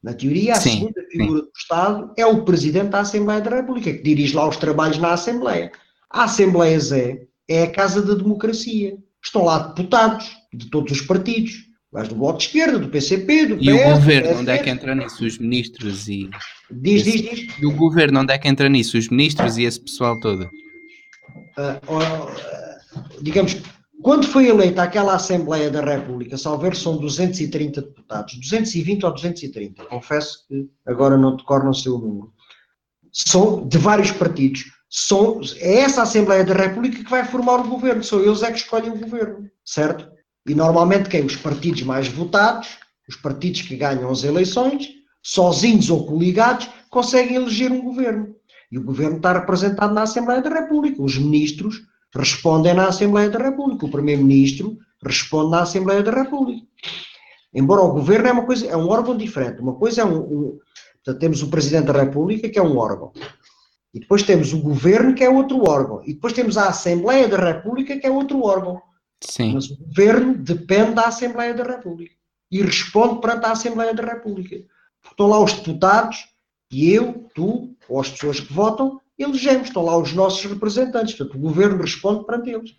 na teoria, a sim, segunda figura sim. do Estado é o Presidente da Assembleia da República, que dirige lá os trabalhos na Assembleia. A Assembleia Zé é a casa da democracia. Estão lá deputados de todos os partidos, mas do Bloco de Esquerda, do PCP, do PS. E o governo, onde é que entra nisso? Os ministros e. Diz, esse... diz, diz. E o governo, onde é que entra nisso? Os ministros e esse pessoal todo? Uh, uh, digamos, quando foi eleita aquela Assembleia da República, salver são 230 deputados, 220 ou 230, confesso que agora não decorre o seu número. São de vários partidos são, é essa Assembleia da República que vai formar o governo, são eles é que escolhem o governo, certo? E normalmente quem? Os partidos mais votados, os partidos que ganham as eleições, sozinhos ou coligados, conseguem eleger um governo. E o governo está representado na Assembleia da República. Os ministros respondem na Assembleia da República. O primeiro-ministro responde na Assembleia da República. Embora o governo é uma coisa, é um órgão diferente. Uma coisa é um, um portanto, temos o Presidente da República, que é um órgão. E depois temos o governo, que é outro órgão. E depois temos a Assembleia da República, que é outro órgão. Sim. Mas o governo depende da Assembleia da República. E responde perante a Assembleia da República. Estão lá os deputados, e eu, tu, ou as pessoas que votam, elegemos. Estão lá os nossos representantes. Portanto, o governo responde perante eles.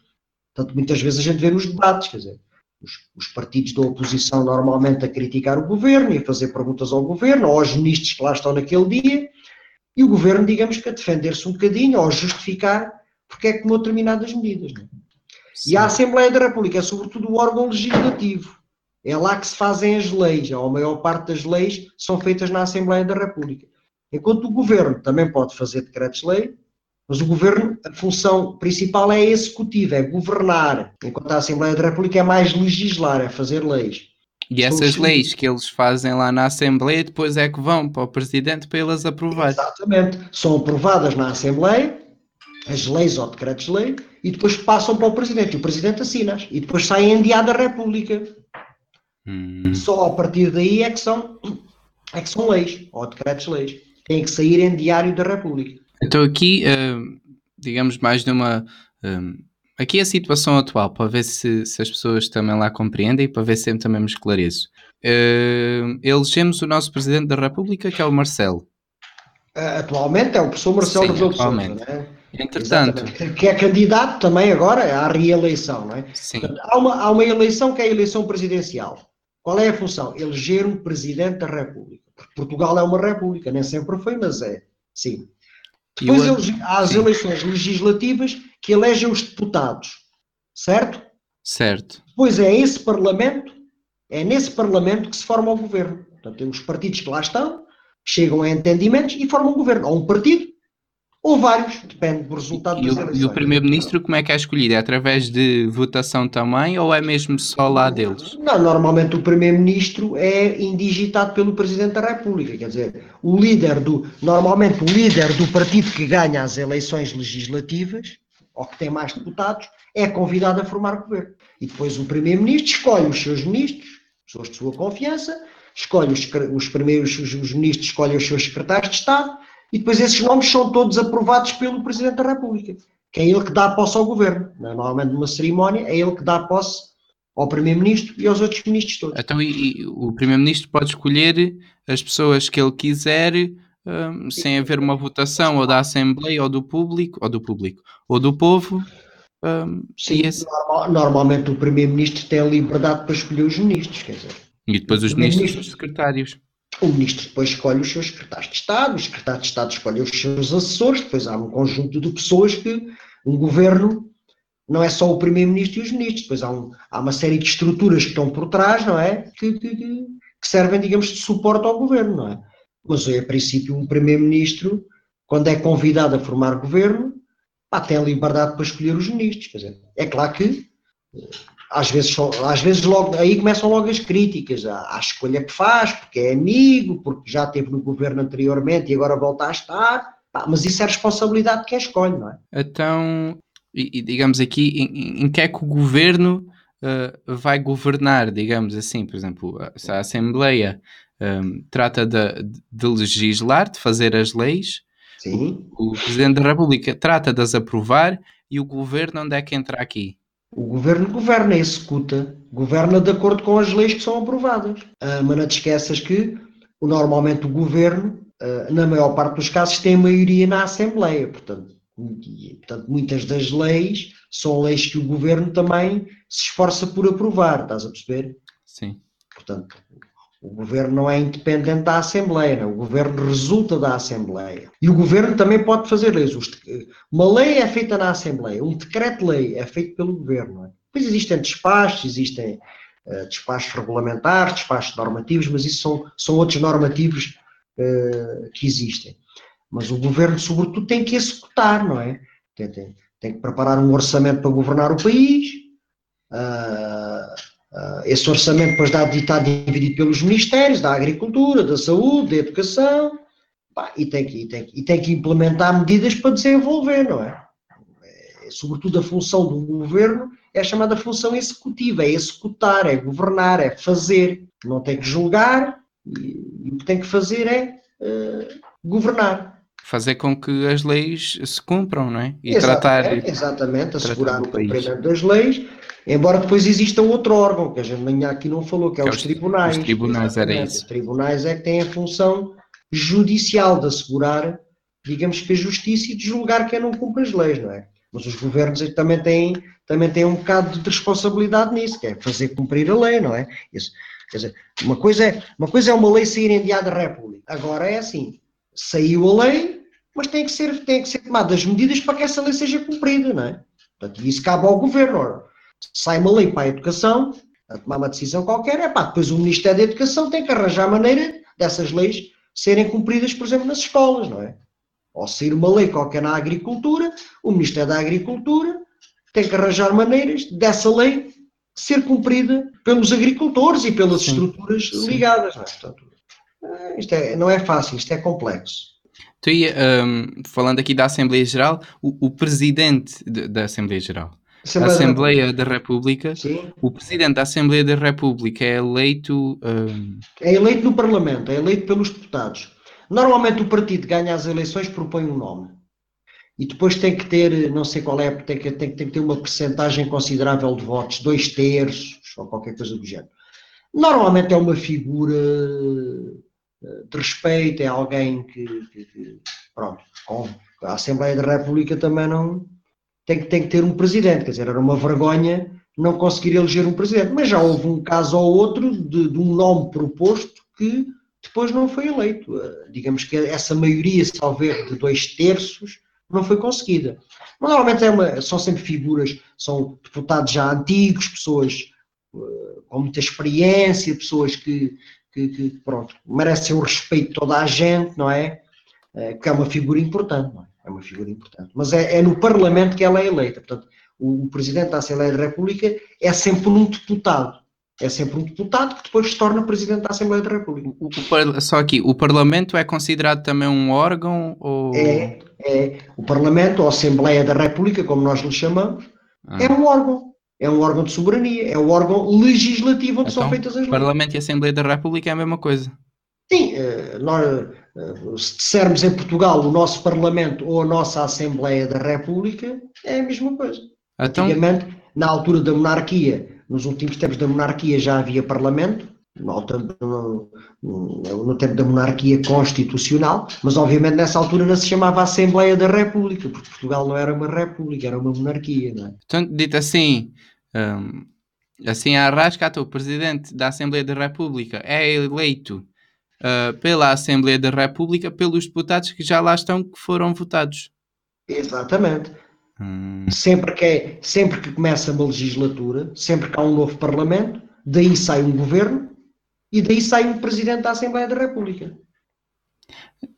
Portanto, muitas vezes a gente vê nos debates, quer dizer, os, os, partidos da oposição normalmente a criticar o governo e a fazer perguntas ao governo, ou aos ministros que lá estão naquele dia, e o governo, digamos que a defender-se um bocadinho ou a justificar porque é que tomou determinadas medidas. É? E a Assembleia da República é sobretudo o órgão legislativo. É lá que se fazem as leis. A maior parte das leis são feitas na Assembleia da República. Enquanto o governo também pode fazer decretos-lei, mas o governo, a função principal é executiva, é governar, enquanto a Assembleia da República é mais legislar, é fazer leis. E essas leis que eles fazem lá na Assembleia depois é que vão para o Presidente para eles aprovar. Exatamente. São aprovadas na Assembleia, as leis ou decretos-lei, e depois passam para o Presidente. E o Presidente assina-as. E depois saem em dia da República. Hum. Só a partir daí é que são, é que são leis, ou decretos-leis. Têm que sair em Diário da República. Então aqui, uh, digamos mais numa... Um aqui a situação atual, para ver se, se, as pessoas também lá compreendem e para ver se também me esclareço. Uh, elegemos o nosso Presidente da República, que é o Marcelo. Atualmente é o professor Marcelo Rebelo de Sousa, é? Entretanto. Exatamente. Que é candidato também agora à reeleição, não é? Sim. Portanto, há, uma, há uma eleição que é a eleição presidencial. Qual é a função? Eleger um Presidente da República. Portugal é uma república, nem sempre foi, mas é. Sim. Depois há as eleições legislativas que elegem os deputados, certo? Certo. Depois é esse Parlamento, é nesse Parlamento que se forma o governo. Portanto, tem os partidos que lá estão, chegam a entendimentos e formam um governo. Ou um partido, ou vários, depende do resultado e das eleições. E o Primeiro-Ministro como é que é escolhido? É através de votação também ou é mesmo só lá deles? Não, normalmente o Primeiro-Ministro é indigitado pelo Presidente da República, quer dizer, o líder do, normalmente o líder do partido que ganha as eleições legislativas, ou que tem mais deputados, é convidado a formar governo. E depois o Primeiro-Ministro escolhe os seus ministros, pessoas de sua confiança, escolhe os, os primeiros, os, os ministros escolhem os seus secretários de Estado, e depois esses nomes são todos aprovados pelo Presidente da República, que é ele que dá posse ao governo. Normalmente, numa cerimónia, é ele que dá posse ao Primeiro-Ministro e aos outros ministros todos. Então, e, e o Primeiro-Ministro pode escolher as pessoas que ele quiser, um, sem haver uma votação ou da Assembleia ou do público, ou do público, ou do povo. Um, Sim, esse... normal, normalmente o Primeiro-Ministro tem a liberdade para escolher os ministros, quer dizer. E depois os ministros os secretários. O ministro depois escolhe os seus secretários de Estado, o secretário de Estado escolhe os seus assessores, depois há um conjunto de pessoas que um governo não é só o primeiro-ministro e os ministros, depois há, um, há, uma série de estruturas que estão por trás, não é? Que, que, que servem, digamos, de suporte ao governo, não é? Mas, a princípio, um primeiro-ministro, quando é convidado a formar governo, pá, tem a liberdade para escolher os ministros. Quer dizer, é claro que às vezes, às vezes logo, aí começam logo as críticas à, à, escolha que faz, porque é amigo, porque já esteve no governo anteriormente e agora volta a estar, Pá, mas isso é responsabilidade de quem escolhe, não é? Então, e, digamos aqui, em, em, que é que o governo uh, vai governar, digamos assim, por exemplo, se a Assembleia um, trata de, de, legislar, de fazer as leis, Sim. O, o Presidente da República trata de as aprovar e o governo onde é que entra aqui? O governo governa, executa, governa de acordo com as leis que são aprovadas. Uh, mas não te esqueças que normalmente o governo, uh, na maior parte dos casos, tem maioria na Assembleia. Portanto, e, portanto, muitas das leis são leis que o governo também se esforça por aprovar, estás a perceber? Sim. Portanto, o governo não é independente da Assembleia, não. o governo resulta da Assembleia. E o governo também pode fazer leis. Uma lei é feita na Assembleia, um decreto-lei é feito pelo governo. É? Depois existem despachos, existem uh, despachos regulamentares, despachos normativos, mas isso são, são outros normativos uh, que existem. Mas o governo, sobretudo, tem que executar, não é? Tem, tem, tem que preparar um orçamento para governar o país. Uh, esse orçamento depois está dividido pelos ministérios da Agricultura, da Saúde, da Educação, pá, e, tem que, e, tem, e tem que implementar medidas para desenvolver, não é? é? Sobretudo a função do governo é a chamada função executiva, é executar, é governar, é fazer. Não tem que julgar e, o que tem que fazer é uh, governar. Fazer com que as leis se cumpram, não é? E tratar. Exatamente, assegurar o cumprimento das leis, embora depois exista outro órgão, que a gente aqui não falou, que é, que os, é os tribunais. Os tribunais, era isso. Os tribunais é que têm a função judicial de assegurar, digamos que a justiça e de julgar quem não cumpre as leis, não é? Mas os governos também têm, também têm um bocado de responsabilidade nisso, que é fazer cumprir a lei, não é? Isso. Quer dizer, uma coisa é uma, coisa é uma lei sair em dia da República. Agora é assim, saiu a lei, mas tem que ser, tem que ser tomadas medidas para que essa lei seja cumprida, não é? Portanto, isso cabe ao governo. Ora, sai uma lei para a educação, a tomar uma decisão qualquer, é pá, depois o Ministério da Educação tem que arranjar maneira dessas leis serem cumpridas, por exemplo, nas escolas, não é? Ou sair uma lei qualquer na agricultura, o Ministério da Agricultura tem que arranjar maneiras dessa lei ser cumprida pelos agricultores e pelas sim, estruturas sim. ligadas. Não é? Portanto, eh, isto é, não é fácil, isto é complexo. Tu ia, um, falando aqui da Assembleia Geral, o, o presidente de, da Assembleia Geral, Assembleia, Assembleia da, da República, Sim. o presidente da Assembleia da República é eleito. Um... É eleito no Parlamento, é eleito pelos deputados. Normalmente o partido ganha as eleições, propõe um nome. E depois tem que ter, não sei qual é, tem que, tem, tem que ter uma percentagem considerável de votos, dois terços, ou qualquer coisa do género. Normalmente é uma figura eh, de respeito, é alguém que, que, que pronto, a Assembleia da República também não tem que, tem que ter um presidente, quer dizer, era uma vergonha não conseguir eleger um presidente, mas já houve um caso ou outro de, de um nome proposto que depois não foi eleito. Eh, digamos que essa maioria, talvez de dois terços, não foi conseguida. Mas, normalmente é uma, são sempre figuras, são deputados já antigos, pessoas uh, com muita experiência, pessoas que, que, que, pronto, merecem o respeito de toda a gente, não é? Uh, que é uma figura importante, não é? É uma figura importante. Mas é, é no Parlamento que ela é eleita. Portanto, o, o Presidente da Assembleia da República é sempre um deputado é sempre um deputado que depois se torna presidente da Assembleia da República. O, o, só aqui, o Parlamento é considerado também um órgão? Ou... É, é. O Parlamento, ou Assembleia da República, como nós lhe chamamos, ah. é um órgão. É um órgão de soberania, é o um órgão legislativo onde então, são feitas as leis. Parlamento e Assembleia da República é a mesma coisa. Sim, eh, nós, se dissermos em Portugal o nosso Parlamento ou a nossa Assembleia da República, é a mesma coisa. Então... Antigamente, na altura da monarquia, nos últimos tempos da monarquia já havia parlamento, no, no, no, tempo da monarquia constitucional, mas obviamente nessa altura não se chamava Assembleia da República, porque Portugal não era uma república, era uma monarquia. Não é? Então, dito assim, um, assim a Arrascata, o presidente da Assembleia da República, é eleito uh, pela Assembleia da República pelos deputados que já lá estão, que foram votados. Exatamente. Hum. Sempre, que é, sempre que começa uma legislatura, sempre que há um novo Parlamento, daí sai um governo e daí sai um presidente da Assembleia da República.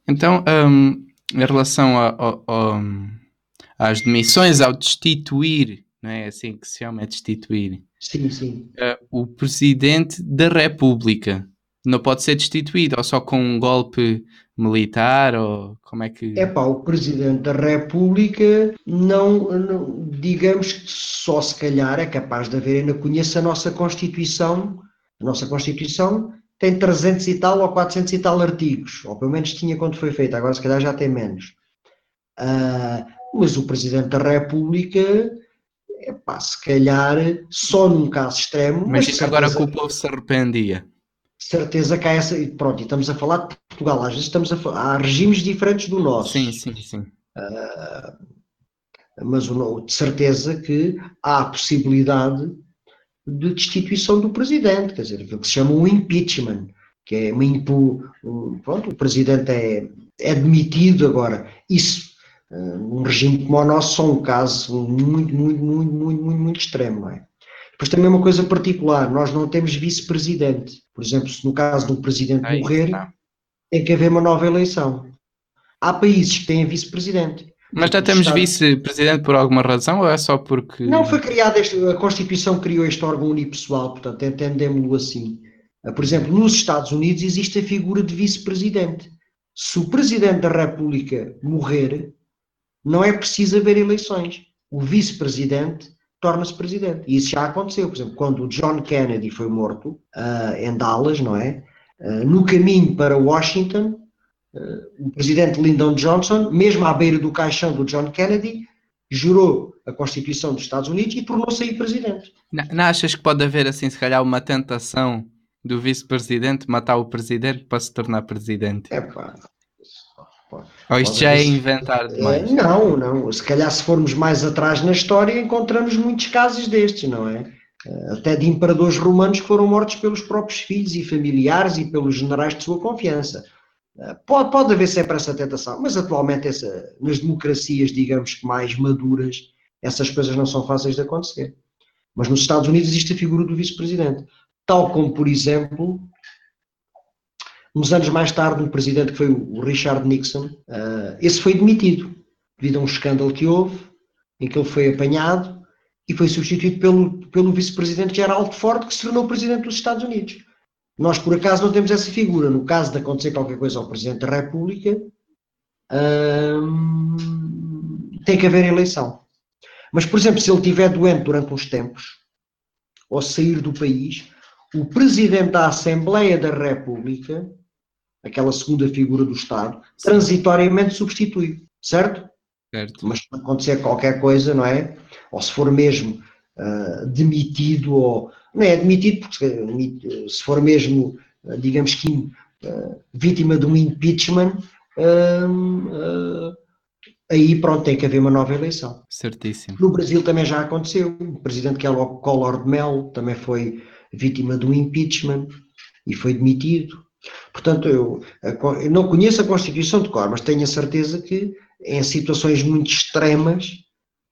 Então, um, em relação a, a, a, às demissões, ao destituir, não é assim que se chama, é destituir. Sim, sim. Uh, o presidente da República não pode ser destituído, ou só com um golpe militar, ou como é que... É pá, o Presidente da República não, não, digamos que só se calhar é capaz de haver, ainda conheça a nossa Constituição, a nossa Constituição tem 300 e tal ou 400 e tal artigos, ou pelo menos tinha quando foi feita, agora se calhar já tem menos. Uh, mas o Presidente da República, é pá, se calhar só num caso extremo... Mas, mas agora que o povo se arrependia certeza que há essa. Pronto, e estamos a falar de Portugal, às vezes estamos a falar, há regimes diferentes do nosso. Sim, sim, sim. Uh, mas de certeza que há a possibilidade de destituição do presidente, quer dizer, aquilo que se chama um impeachment, que é uma impu, um, pronto, o presidente é, é demitido agora. Isso, uh, num regime como o nosso, só um caso muito, muito, muito, muito, muito, muito extremo, não é? Depois também uma coisa particular, nós não temos vice-presidente. Por exemplo, se no caso do presidente Aí morrer, está. tem que haver uma nova eleição. Há países que têm vice-presidente. Mas já temos vice-presidente por alguma razão ou é só porque. Não, foi criado este, a Constituição criou este órgão unipessoal, portanto, entendemos-lo assim. Ah, por exemplo, nos Estados Unidos existe a figura de vice-presidente. Se o presidente da República morrer, não é preciso haver eleições. O vice-presidente torna-se presidente. E isso já aconteceu. Por exemplo, quando o John Kennedy foi morto uh, em Dallas, não é? Uh, no caminho para Washington, uh, o presidente Lyndon Johnson, mesmo à beira do caixão do John Kennedy, jurou a Constituição dos Estados Unidos e tornou-se aí presidente. Não, não achas que pode haver, assim, se calhar, uma tentação do vice-presidente matar o presidente para se tornar presidente? É pá, ou isto já é inventar demais? É, não, não. Se calhar se formos mais atrás na história encontramos muitos casos destes, não é? Eh, até de imperadores romanos que foram mortos pelos próprios filhos e familiares e pelos generais de sua confiança. Eh, pode, pode haver sempre essa tentação, mas atualmente essa, nas democracias, digamos que mais maduras, essas coisas não são fáceis de acontecer. Mas nos Estados Unidos existe a figura do vice-presidente. Tal como, por exemplo, Uns anos mais tarde, um presidente que foi o Richard Nixon, uh, esse foi demitido devido a um escândalo que houve, em que ele foi apanhado e foi substituído pelo, pelo vice-presidente Gerald Ford, que se tornou presidente dos Estados Unidos. Nós, por acaso, não temos essa figura. No caso de acontecer qualquer coisa ao Presidente da República, hum, tem que haver eleição. Mas, por exemplo, se ele estiver doente durante uns tempos, ou sair do país, o Presidente da Assembleia da República aquela segunda figura do Estado, transitoriamente substitui, certo? Certo. Mas se acontecer qualquer coisa, não é? Ou se for mesmo uh, demitido, ou não é demitido, porque se for mesmo, uh, digamos que uh, vítima de um impeachment, aí pronto, tem que haver uma nova eleição. Certíssimo. No Brasil também já aconteceu. O presidente Collor de Mello também foi vítima de um impeachment e foi demitido. Portanto, eu, eu, não conheço a Constituição de cor, mas tenho a certeza que em situações muito extremas,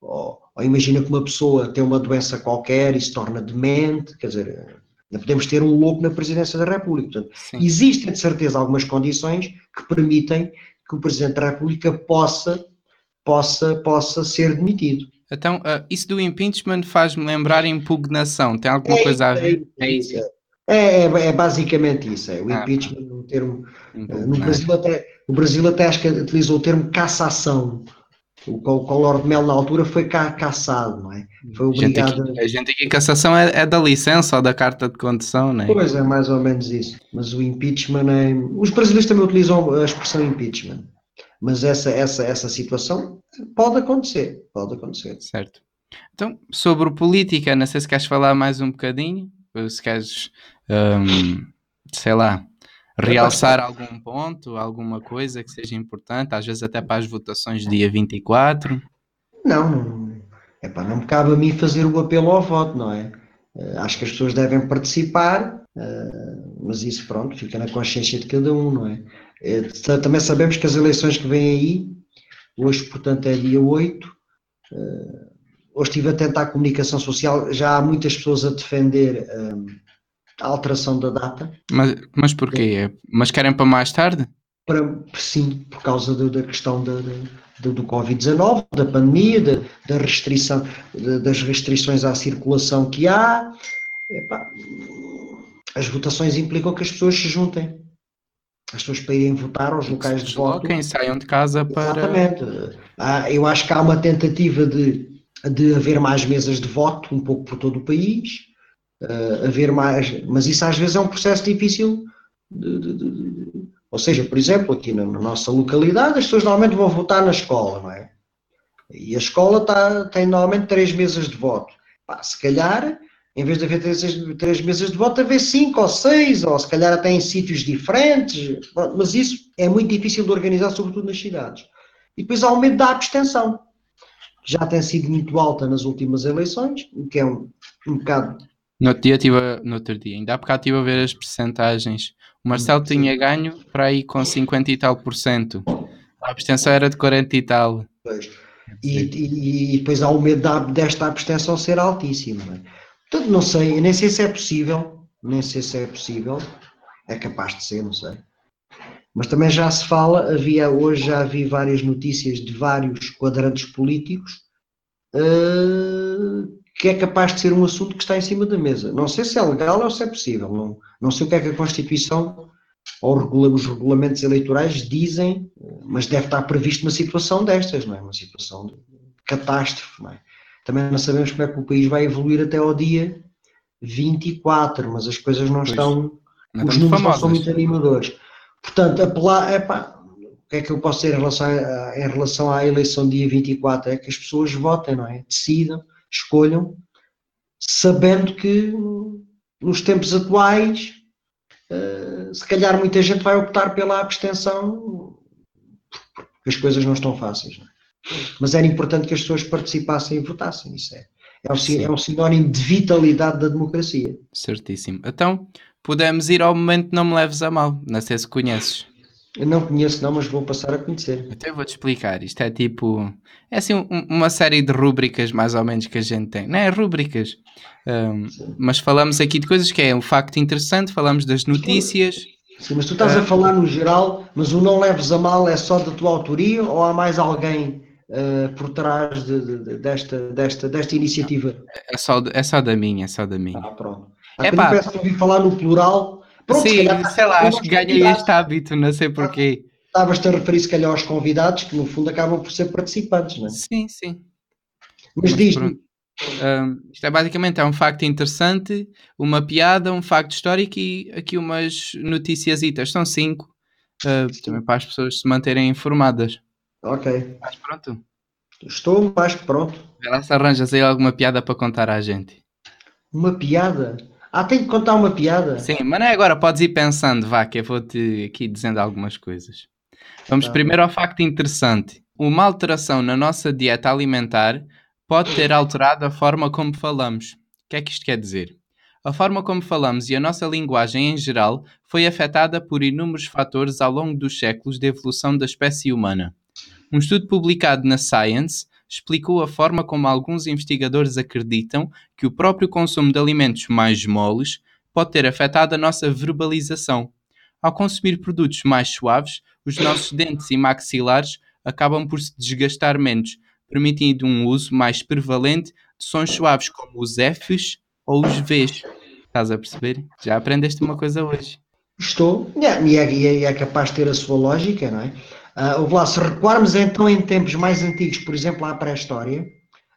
ou, ou imagina que uma pessoa tem uma doença qualquer e se torna demente, quer dizer, não podemos ter um louco na presidência da República. Portanto, existem, de certeza, algumas condições que permitem que o Presidente da República possa, possa, possa ser demitido. Então, uh, isso do impeachment faz-me lembrar impugnação. Tem alguma é, coisa a ver? É, é isso. É, é, é, basicamente isso, é o ah, impeachment, um termo, uh, no, Brasil até, no Brasil até acho que utilizou o termo cassação, o, Collor de Mel na altura foi ca, caçado, não é? Foi obrigado... A gente aqui, a gente aqui cassação é, é, da licença ou da carta de condução, não é? Pois é, mais ou menos isso, mas o impeachment é... Os brasileiros também utilizam a expressão impeachment, mas essa, essa, essa situação pode acontecer, pode acontecer. Certo. Então, sobre política, não sei se queres falar mais um bocadinho, se queres um, sei lá, realçar algum ponto, alguma coisa que seja importante, às vezes até para as votações dia 24? Não, é para não me cabe a mim fazer o apelo ao voto, não é? Uh, acho que as pessoas devem participar, uh, mas isso pronto, fica na consciência de cada um, não é? Uh, também sabemos que as eleições que vêm aí, hoje portanto é dia 8, hoje estive atento à comunicação social, já há muitas pessoas a defender a alteração da data. Mas, mas porquê? Mas querem para mais tarde? Para, sim, por causa do, da questão da, da, do Covid-19, da pandemia, da, da restrição, das restrições à circulação que há. Epá, as votações implicam que as pessoas se juntem. As pessoas para irem votar aos locais de voto. Quem saiam de casa para. Exatamente. Ah, eu acho que há uma tentativa de, de haver mais mesas de voto, um pouco por todo o país uh, haver mais, mas isso às vezes é um processo difícil de, de, de, ou seja, por exemplo, aqui na, na, nossa localidade as pessoas normalmente vão votar na escola, não é? E a escola tá, tem normalmente três mesas de voto. Pá, se calhar, em vez de haver três, três mesas de voto, haver cinco ou seis, ou se calhar até em sítios diferentes, mas isso é muito difícil de organizar, sobretudo nas cidades. E depois há o medo da abstenção, já tem sido muito alta nas últimas eleições, o que é um, um bocado no outro dia, tive a, no outro dia, ainda há bocado estive a ver as percentagens. O Marcelo Sim. tinha ganho para aí com 50 e tal por cento. A abstenção era de 40 e tal. Pois. E, e, e, depois há o medo da, desta abstenção ser altíssima. Não é? Portanto, não sei, nem sei se é possível, nem sei se é possível, é capaz de ser, não sei. Mas também já se fala, havia hoje já vi várias notícias de vários quadrantes políticos uh, que é capaz de ser um assunto que está em cima da mesa. Não sei se é legal ou se é possível. Não, não sei o que é que a Constituição ou os regulamentos eleitorais dizem, mas deve estar previsto uma situação destas, não é? Uma situação de catástrofe, não é? também não sabemos como é que o país vai evoluir até ao dia 24, mas as coisas não pois, estão, não os números não são muito animadores. Portanto, apelar, epá, o que é que eu posso dizer em relação, a, em relação à eleição dia 24? É que as pessoas votem, não é? Decidam, escolham, sabendo que nos tempos atuais, uh, se calhar muita gente vai optar pela abstenção, porque as coisas não estão fáceis. Não é? Mas era importante que as pessoas participassem e votassem, isso é. É um, é um sinónimo de vitalidade da democracia. Certíssimo. Então, podemos ir ao momento Não Me Leves a Mal. Não sei se conheces. Eu não conheço não, mas vou passar a conhecer. Então eu vou-te explicar. Isto é tipo... É assim um, uma série de rúbricas mais ou menos que a gente tem. Não é rúbricas. Um, mas falamos aqui de coisas que é um facto interessante, falamos das notícias. Sim, mas tu estás a falar no geral, mas o Não Leves a Mal é só da tua autoria ou há mais alguém uh, por trás de, de, desta, desta, desta iniciativa? É só, é só da minha, é só da minha. Ah, pronto. É pá. Peço que ouvir falar no plural. Pronto, Sim, calhar, sei lá, acho que ganhei este hábito, não sei porquê. Estavas-te a referir, se calhar, aos convidados, que no fundo acabam por ser participantes, não é? Sim, sim. Mas, Mas diz um, isto é basicamente é um facto interessante, uma piada, um facto histórico e aqui umas noticias. São cinco, uh, também para as pessoas se manterem informadas. Ok. Estás pronto? Estou mais que pronto. Vê lá se arranjas aí alguma piada para contar à gente. Uma piada? Ah, tem que contar uma piada? Sim, mas não é agora, podes ir pensando, vá, que eu vou-te aqui dizendo algumas coisas. Vamos tá. primeiro ao facto interessante. Uma alteração na nossa dieta alimentar pode ter alterado a forma como falamos. O que é que isto quer dizer? A forma como falamos e a nossa linguagem em geral foi afetada por inúmeros fatores ao longo dos séculos de evolução da espécie humana. Um estudo publicado na Science explicou a forma como alguns investigadores acreditam que o próprio consumo de alimentos mais moles pode ter afetado a nossa verbalização. Ao consumir produtos mais suaves, os nossos dentes e maxilares acabam por se desgastar menos, permitindo um uso mais prevalente de sons suaves como os Fs ou os Vs. Estás a perceber? Já aprendeste uma coisa hoje. Estou, e é, é, é capaz de ter a sua lógica, não é? Uh, lá, se recuarmos então em tempos mais antigos, por exemplo, à pré-história,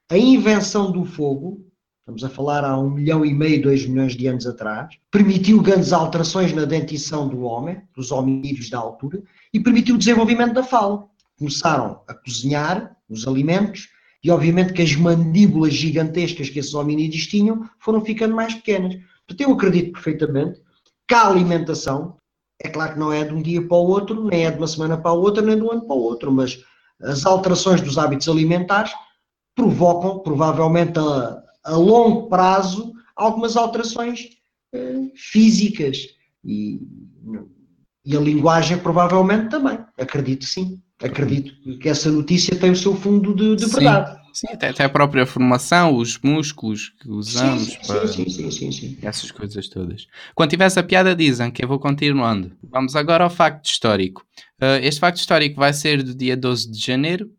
a invenção do fogo, estamos a falar há um milhão e meio, dois milhões de anos atrás, permitiu grandes alterações na dentição do homem, dos hominídeos da altura, e permitiu o desenvolvimento da fala. Começaram a cozinhar os alimentos e, obviamente, que as mandíbulas gigantescas que esses hominídeos tinham foram ficando mais pequenas. Portanto, eu acredito perfeitamente que a alimentação é claro que não é de um dia para o outro, nem é de uma semana para a outra, nem de um ano para o outro, mas as alterações dos hábitos alimentares provocam, provavelmente a, a longo prazo, algumas alterações eh, físicas e, e a linguagem provavelmente também, acredito sim. Acredito que essa notícia tem o seu fundo de, de verdade. Sim, até, até, a própria formação, os músculos que usamos sim, sim, para sim, sim, sim, sim, essas coisas todas. Quando tiver essa piada, dizem que eu vou continuando. Vamos agora ao facto histórico. Uh, este facto histórico vai ser do dia 12 de janeiro,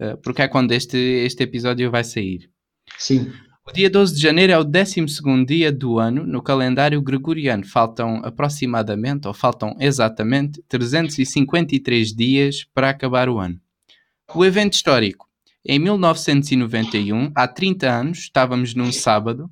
uh, porque é quando este, este episódio vai sair. Sim. O dia 12 de janeiro é o 12 dia do ano no calendário gregoriano. Faltam aproximadamente, ou faltam exatamente, 353 dias para acabar o ano. O evento histórico. Em 1991, há 30 anos, estávamos num sábado,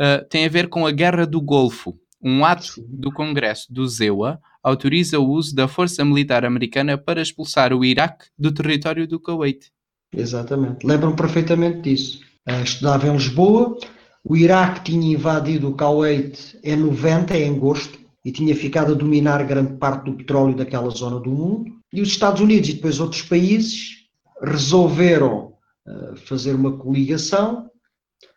uh, tem a ver com a Guerra do Golfo. Um ato do Congresso do ZEUA autoriza o uso da força militar americana para expulsar o Iraque do território do Kuwait. Exatamente. Lembram perfeitamente disso uh, estudava em Lisboa. O Iraque tinha invadido o Kuwait em 90, em agosto, e tinha ficado a dominar grande parte do petróleo daquela zona do mundo. E os Estados Unidos e depois outros países resolveram uh, fazer uma coligação,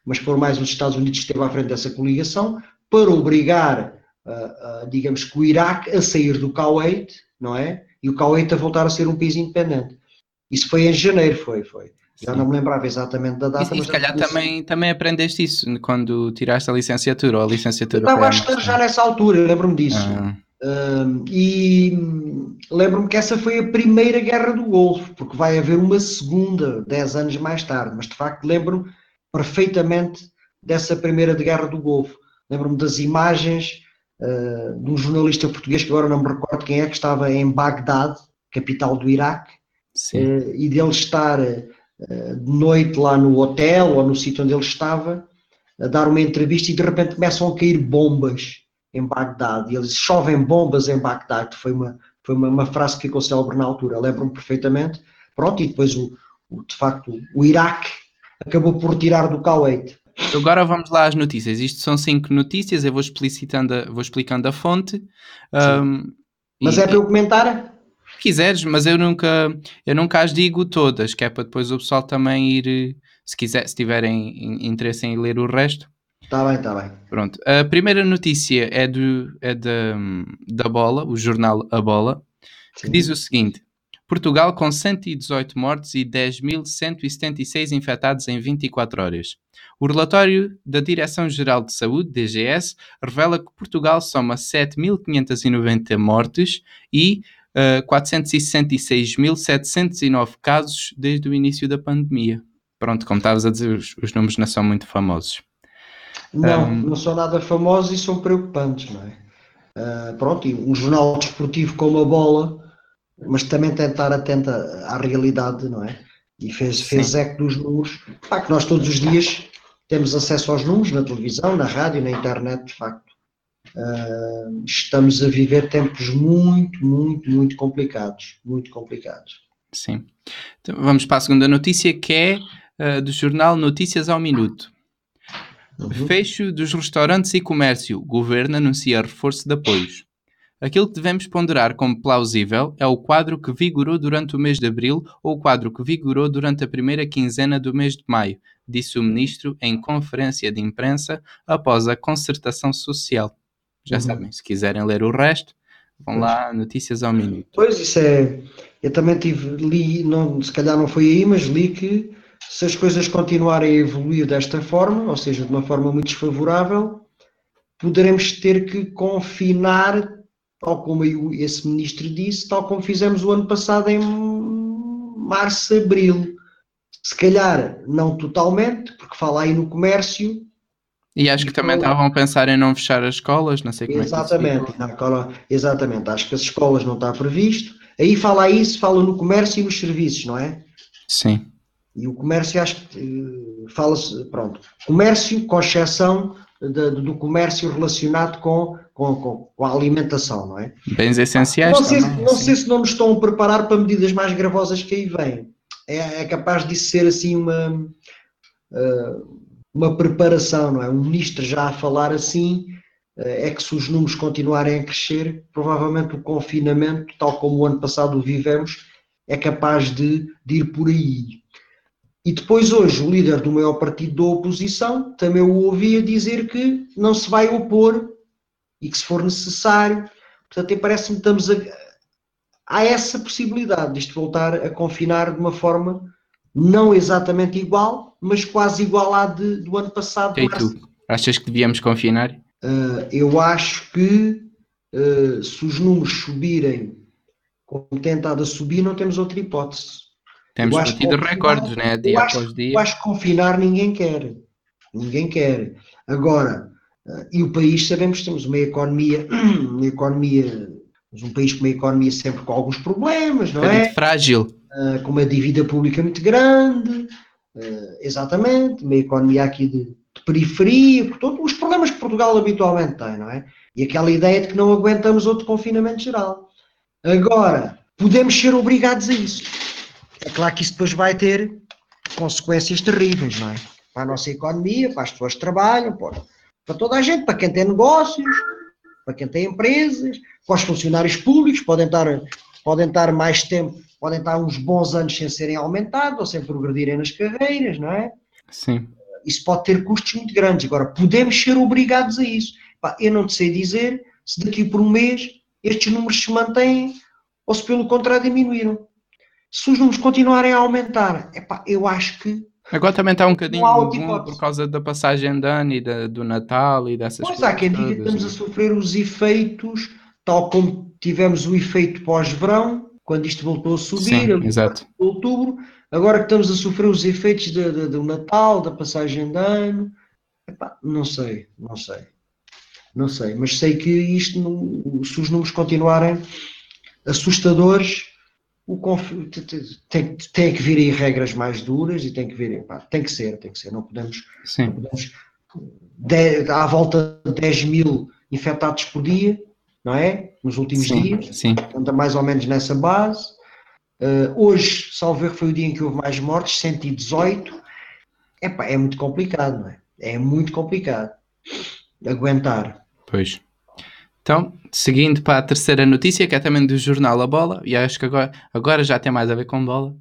mas por mais os Estados Unidos esteve à frente dessa coligação, para obrigar, uh, uh, digamos que o Iraque a sair do Kuwait, não é? E o Kuwait a voltar a ser um país independente. Isso foi em janeiro, foi, foi. Já não me lembrava exatamente da data. E, e se calhar também, também aprendeste isso quando tiraste a licenciatura ou a licenciatura. Eu estava a estudar já nessa altura, lembro-me disso. Ah. Uh, e lembro-me que essa foi a primeira guerra do Golfo, porque vai haver uma segunda, dez anos mais tarde, mas de facto lembro-me perfeitamente dessa primeira de guerra do Golfo. Lembro-me das imagens uh, de um jornalista português, que agora não me recordo quem é, que estava em Bagdade, capital do Iraque, uh, e dele estar uh, de noite lá no hotel ou no sítio onde ele estava, a dar uma entrevista e de repente começam a cair bombas em Bagdade. E ele disse, chovem bombas em Bagdade. Foi uma, foi uma, uma frase que ficou célebre na altura, lembro-me perfeitamente. Pronto, e depois, o, o, de facto, o Iraque acabou por tirar do Kuwait. Agora vamos lá às notícias. Isto são cinco notícias, eu vou, explicitando a, vou explicando a fonte. Um, Mas e, é para eu comentar? quiseres, mas eu nunca, eu nunca as digo todas, que é para depois o pessoal também ir, se quiser, se tiverem interesse em ler o resto. Está bem, está bem. Pronto. A primeira notícia é, do, é da, da Bola, o jornal A Bola, que Sim. diz o seguinte: Portugal com 118 mortes e 10.176 infectados em 24 horas. O relatório da Direção-Geral de Saúde, DGS, revela que Portugal soma 7.590 mortes e uh, eh, 466.709 casos desde o início da pandemia. Pronto, como estavas a dizer, os, os números não são muito famosos. Não, um, não são nada famosos e são preocupantes, não é? Uh, pronto, e um jornal desportivo como a bola, mas também tem de estar atento à realidade, não é? E fez, fez eco dos números, pá, que nós todos os dias temos acesso aos números na televisão, na rádio, na internet, de facto. Uh, estamos a viver tempos muito, muito, muito complicados. Muito complicados. Sim. Então, vamos para a segunda notícia, que é uh, do jornal Notícias ao Minuto. Uhum. Fecho dos restaurantes e comércio. Governo anuncia reforço de apoios. Aquilo que devemos ponderar como plausível é o quadro que vigorou durante o mês de abril ou o quadro que vigorou durante a primeira quinzena do mês de maio, disse o ministro em conferência de imprensa após a concertação social. Já uhum. sabem, se quiserem ler o resto, vão pois. lá, notícias ao minuto. Pois, isso é. Eu também tive, li, não, se calhar não foi aí, mas li que se as coisas continuarem a evoluir desta forma, ou seja, de uma forma muito desfavorável, poderemos ter que confinar, tal como esse ministro disse, tal como fizemos o ano passado em março, abril. Se calhar não totalmente, porque fala aí no comércio. E acho que também estavam a pensar em não fechar as escolas, não sei como exatamente, é que Exatamente, acho que as escolas não está previsto. Aí fala isso, fala no comércio e nos serviços, não é? Sim. E o comércio, acho que eh, fala-se, pronto, comércio com exceção de, do comércio relacionado com, com, com, a alimentação, não é? Bens essenciais. Não, sei, não sei se não nos estão a preparar para medidas mais gravosas que aí vêm. É, é capaz de ser assim uma, eh, uma preparação, não é? Um ministro já a falar assim, eh, é que se os números continuarem a crescer, provavelmente o confinamento, tal como o ano passado o vivemos, é capaz de, de ir por aí. E depois hoje o líder do maior partido da oposição também o ouvia dizer que não se vai opor e que se for necessário. Portanto, parece-me que estamos a, há essa possibilidade de isto voltar a confinar de uma forma não exatamente igual, mas quase igual à de, do ano passado. E tu, achas que devíamos confinar? Uh, eu acho que uh, se os números subirem como tem estado a subir, não temos outra hipótese. Temos batido recordes, né? Dia acho, após dia. Eu acho que confinar ninguém quer. Ninguém quer. Agora, uh, e o país, sabemos que temos uma economia, uma economia, um país com uma economia sempre com alguns problemas, não é? frágil. Uh, com uma dívida pública muito grande, uh, exatamente, uma economia aqui de, de periferia, portanto, os problemas que Portugal habitualmente tem, não é? E aquela ideia de que não aguentamos outro confinamento geral. Agora, podemos ser obrigados a isso é claro que isso depois vai ter consequências terríveis, não é? Para a nossa economia, para as pessoas que trabalham, para, para toda a gente, para quem tem negócios, para quem tem empresas, para os funcionários públicos, podem estar, podem estar mais tempo, podem estar uns bons anos sem serem aumentados ou sem progredirem nas carreiras, não é? Sim. Isso pode ter custos muito grandes. Agora, podemos ser obrigados a isso. Eu não te sei dizer se daqui por um mês estes números se mantêm ou se pelo contrário diminuíram se os números continuarem a aumentar, epá, eu acho que. Agora também está um bocadinho bom por causa da passagem de ano e da, do Natal e dessas pois coisas. Pois há quem diga que estamos a sofrer os efeitos, tal como tivemos o efeito pós-verão, quando isto voltou a subir, Sim, exato. outubro, agora que estamos a sofrer os efeitos de, de, do Natal, da passagem de ano, epá, não sei, não sei. Não sei, mas sei que isto, se os números continuarem assustadores, o tem, tem que vir aí regras mais duras e tem que vir, pá, tem que ser, tem que ser, não podemos, não podemos de, à volta de 10 mil infectados por dia, não é? Nos últimos sim, dias, sim. anda mais ou menos nessa base. Uh, hoje, salvo foi o dia em que houve mais mortes, 118. Epá, é muito complicado, não é? É muito complicado aguentar. Pois. Então, seguindo para a terceira notícia, que é também do jornal A Bola, e acho que agora, agora já tem mais a ver com bola,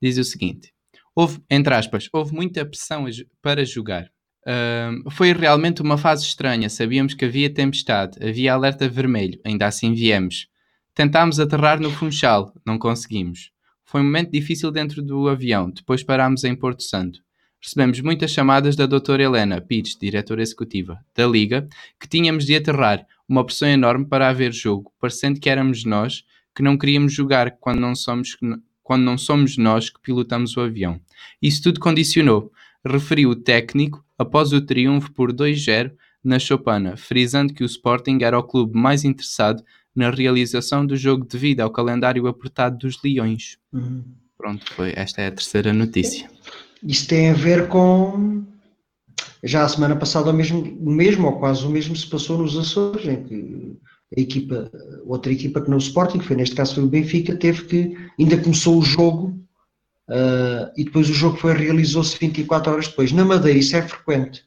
diz o seguinte: houve, entre aspas, houve muita pressão para jogar. Uh, foi realmente uma fase estranha. Sabíamos que havia tempestade, havia alerta vermelho, ainda assim viemos. Tentámos aterrar no Funchal, não conseguimos. Foi um momento difícil dentro do avião, depois parámos em Porto Santo. Recebemos muitas chamadas da doutora Helena Pitts, diretora executiva da Liga, que tínhamos de aterrar, uma pressão enorme para haver jogo, parecendo que éramos nós que não queríamos jogar quando não somos, quando não somos nós que pilotamos o avião. Isso tudo condicionou, referiu o técnico após o triunfo por 2-0 na Chopana, frisando que o Sporting era o clube mais interessado na realização do jogo devido ao calendário apertado dos Leões. Uhum. Pronto, foi. Esta é a terceira notícia. Isso tem a ver com. Já a semana passada, o mesmo, o mesmo ou quase o mesmo se passou nos Açores, em que a equipa, outra equipa que não o Sporting, que foi neste caso foi o Benfica, teve que. Ainda começou o jogo uh, e depois o jogo foi realizou-se 24 horas depois. Na Madeira, isso é frequente.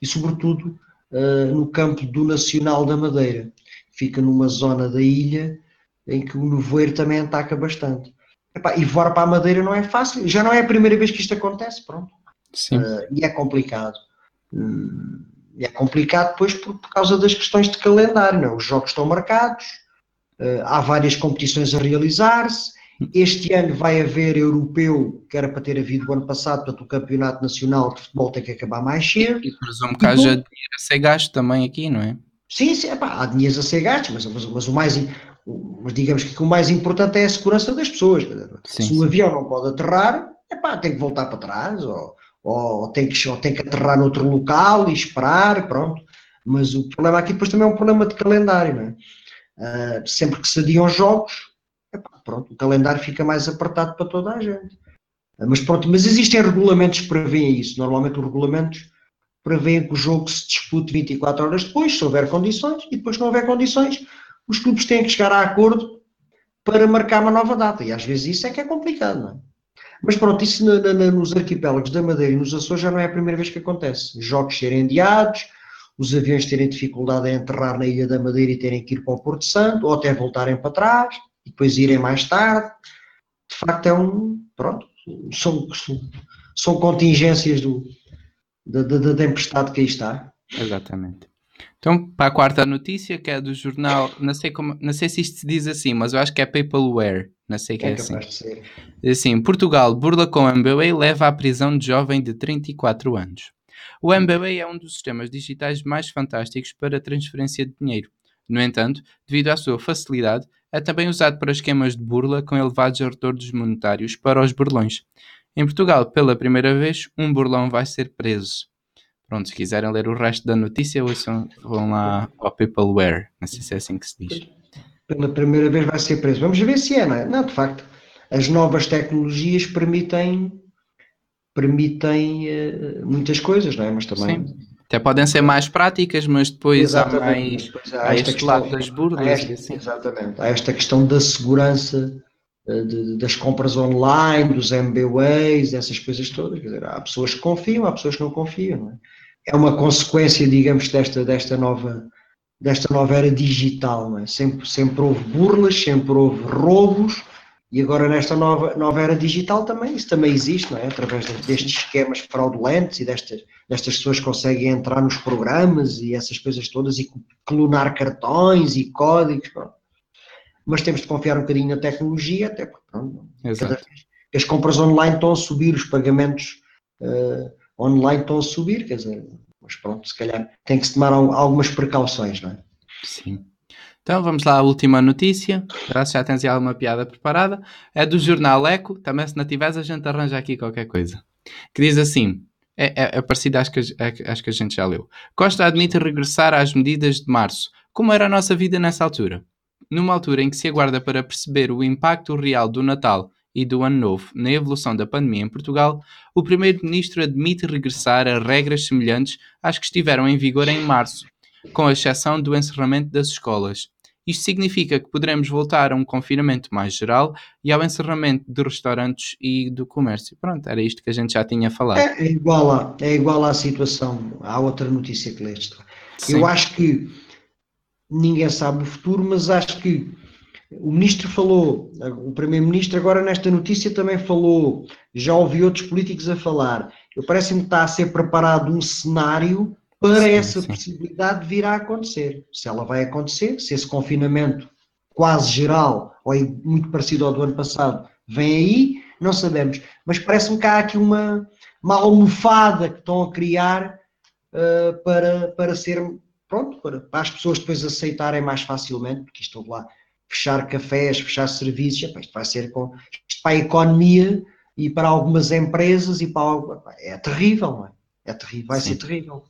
E sobretudo uh, no campo do Nacional da Madeira. Fica numa zona da ilha em que o nevoeiro também ataca bastante. Epá, e voar para a Madeira não é fácil, já não é a primeira vez que isto acontece, pronto. Sim. Uh, e é complicado. E é complicado depois por, por, causa das questões de calendário, não? É? os jogos estão marcados, uh, há várias competições a realizar-se. Este ano vai haver europeu, que era para ter havido o ano passado, portanto o campeonato nacional de futebol tem que acabar mais cedo. E presumo que haja dinheiro a ser gasto também aqui, não é? Sim, sim epá, há dinheiro a ser gasto, mas, mas, mas o mais, mas digamos que o mais importante é a segurança das pessoas. Sim, Se o avião não pode aterrar, epá, tem que voltar para trás, ou, ou, tem que, ou tem que aterrar noutro local e esperar, pronto. Mas o problema aqui depois também é um problema de calendário, não é? Uh, sempre que se adiam jogos, epá, pronto, o calendário fica mais apertado para toda a gente. Uh, mas pronto, mas existem regulamentos que prevêem isso. Normalmente os regulamentos prevêem que o jogo se dispute 24 horas depois, se houver condições, e depois se não houver condições, os clubes têm que chegar a acordo para marcar uma nova data. E às vezes isso é que é complicado, não é? Mas pronto, isso na, na, nos arquipélagos da Madeira e nos Açores já não é a primeira vez que acontece. Jogos serem adiados, os aviões terem dificuldade em enterrar na Ilha da Madeira e terem que ir para o Porto Santo, ou até voltarem para trás e depois irem mais tarde. De facto, é um. Pronto, são, são contingências do, da, da, da tempestade que aí está. Exatamente. Então, para a quarta notícia, que é do jornal, não sei, como, não sei se isto se diz assim, mas eu acho que é Papelware, não sei que é, é assim. Assim, Portugal burla com o MBA e leva à prisão de jovem de 34 anos. O MBA é um dos sistemas digitais mais fantásticos para transferência de dinheiro. No entanto, devido à sua facilidade, é também usado para esquemas de burla com elevados retornos monetários para os burlões. Em Portugal, pela primeira vez, um burlão vai ser preso. Pronto, se quiserem ler o resto da notícia, ouçam, vão lá ao Peopleware. Não sei se é assim que se diz. Pela primeira vez vai ser preso. Vamos ver se é, não é? Não, de facto, as novas tecnologias permitem, permitem uh, muitas coisas, não é? Mas também. Sim. Até podem ser mais práticas, mas depois exatamente, há mais depois há, há este questão, lado das burlas. Esta, assim. Exatamente. Há esta questão da segurança uh, de, das compras online, dos MBWays, essas coisas todas. Quer dizer, há pessoas que confiam, há pessoas que não confiam, não é? é uma consequência, digamos, desta, desta, nova, desta nova era digital. Não é? sempre, sempre houve burlas, sempre houve roubos, e agora nesta nova, nova era digital também, isso também existe, não é? através destes esquemas fraudulentos e destas, destas pessoas que conseguem entrar nos programas e essas coisas todas e clonar cartões e códigos. Pronto. Mas temos de confiar um bocadinho na tecnologia, até porque pronto, as compras online estão a subir, os pagamentos uh, online estão a subir, quer dizer, mas pronto, se calhar tem que se tomar algumas precauções, não é? Sim. Então vamos lá à última notícia. Já, já tens alguma piada preparada. É do jornal Eco. Também se não tiveres, a gente arranja aqui qualquer coisa. Que diz assim: é, é, é parecido às que, às que a gente já leu. Costa admite regressar às medidas de março. Como era a nossa vida nessa altura? Numa altura em que se aguarda para perceber o impacto real do Natal e do Ano Novo na evolução da pandemia em Portugal, o Primeiro-Ministro admite regressar a regras semelhantes às que estiveram em vigor em março, com exceção do encerramento das escolas. Isto significa que poderemos voltar a um confinamento mais geral e ao encerramento de restaurantes e do comércio. Pronto, era isto que a gente já tinha falado. É, é igual, a, é igual à situação, há outra notícia que leste. Eu acho que ninguém sabe o futuro, mas acho que o ministro falou, o primeiro-ministro agora nesta notícia também falou, já ouvi outros políticos a falar. Eu parece-me que está a ser preparado um cenário para sim, essa sim. possibilidade vir a acontecer. Se ela vai acontecer, se esse confinamento quase geral, ou muito parecido ao do ano passado, vem aí, não sabemos. Mas parece-me que há aqui uma, uma almofada que estão a criar uh, para, para ser, pronto, para, para, as pessoas depois aceitarem mais facilmente, porque isto lá, fechar cafés, fechar serviços, isto vai ser com, isto para a economia e para algumas empresas e para é terrível, não é? É terrível, vai Sim. ser terrível.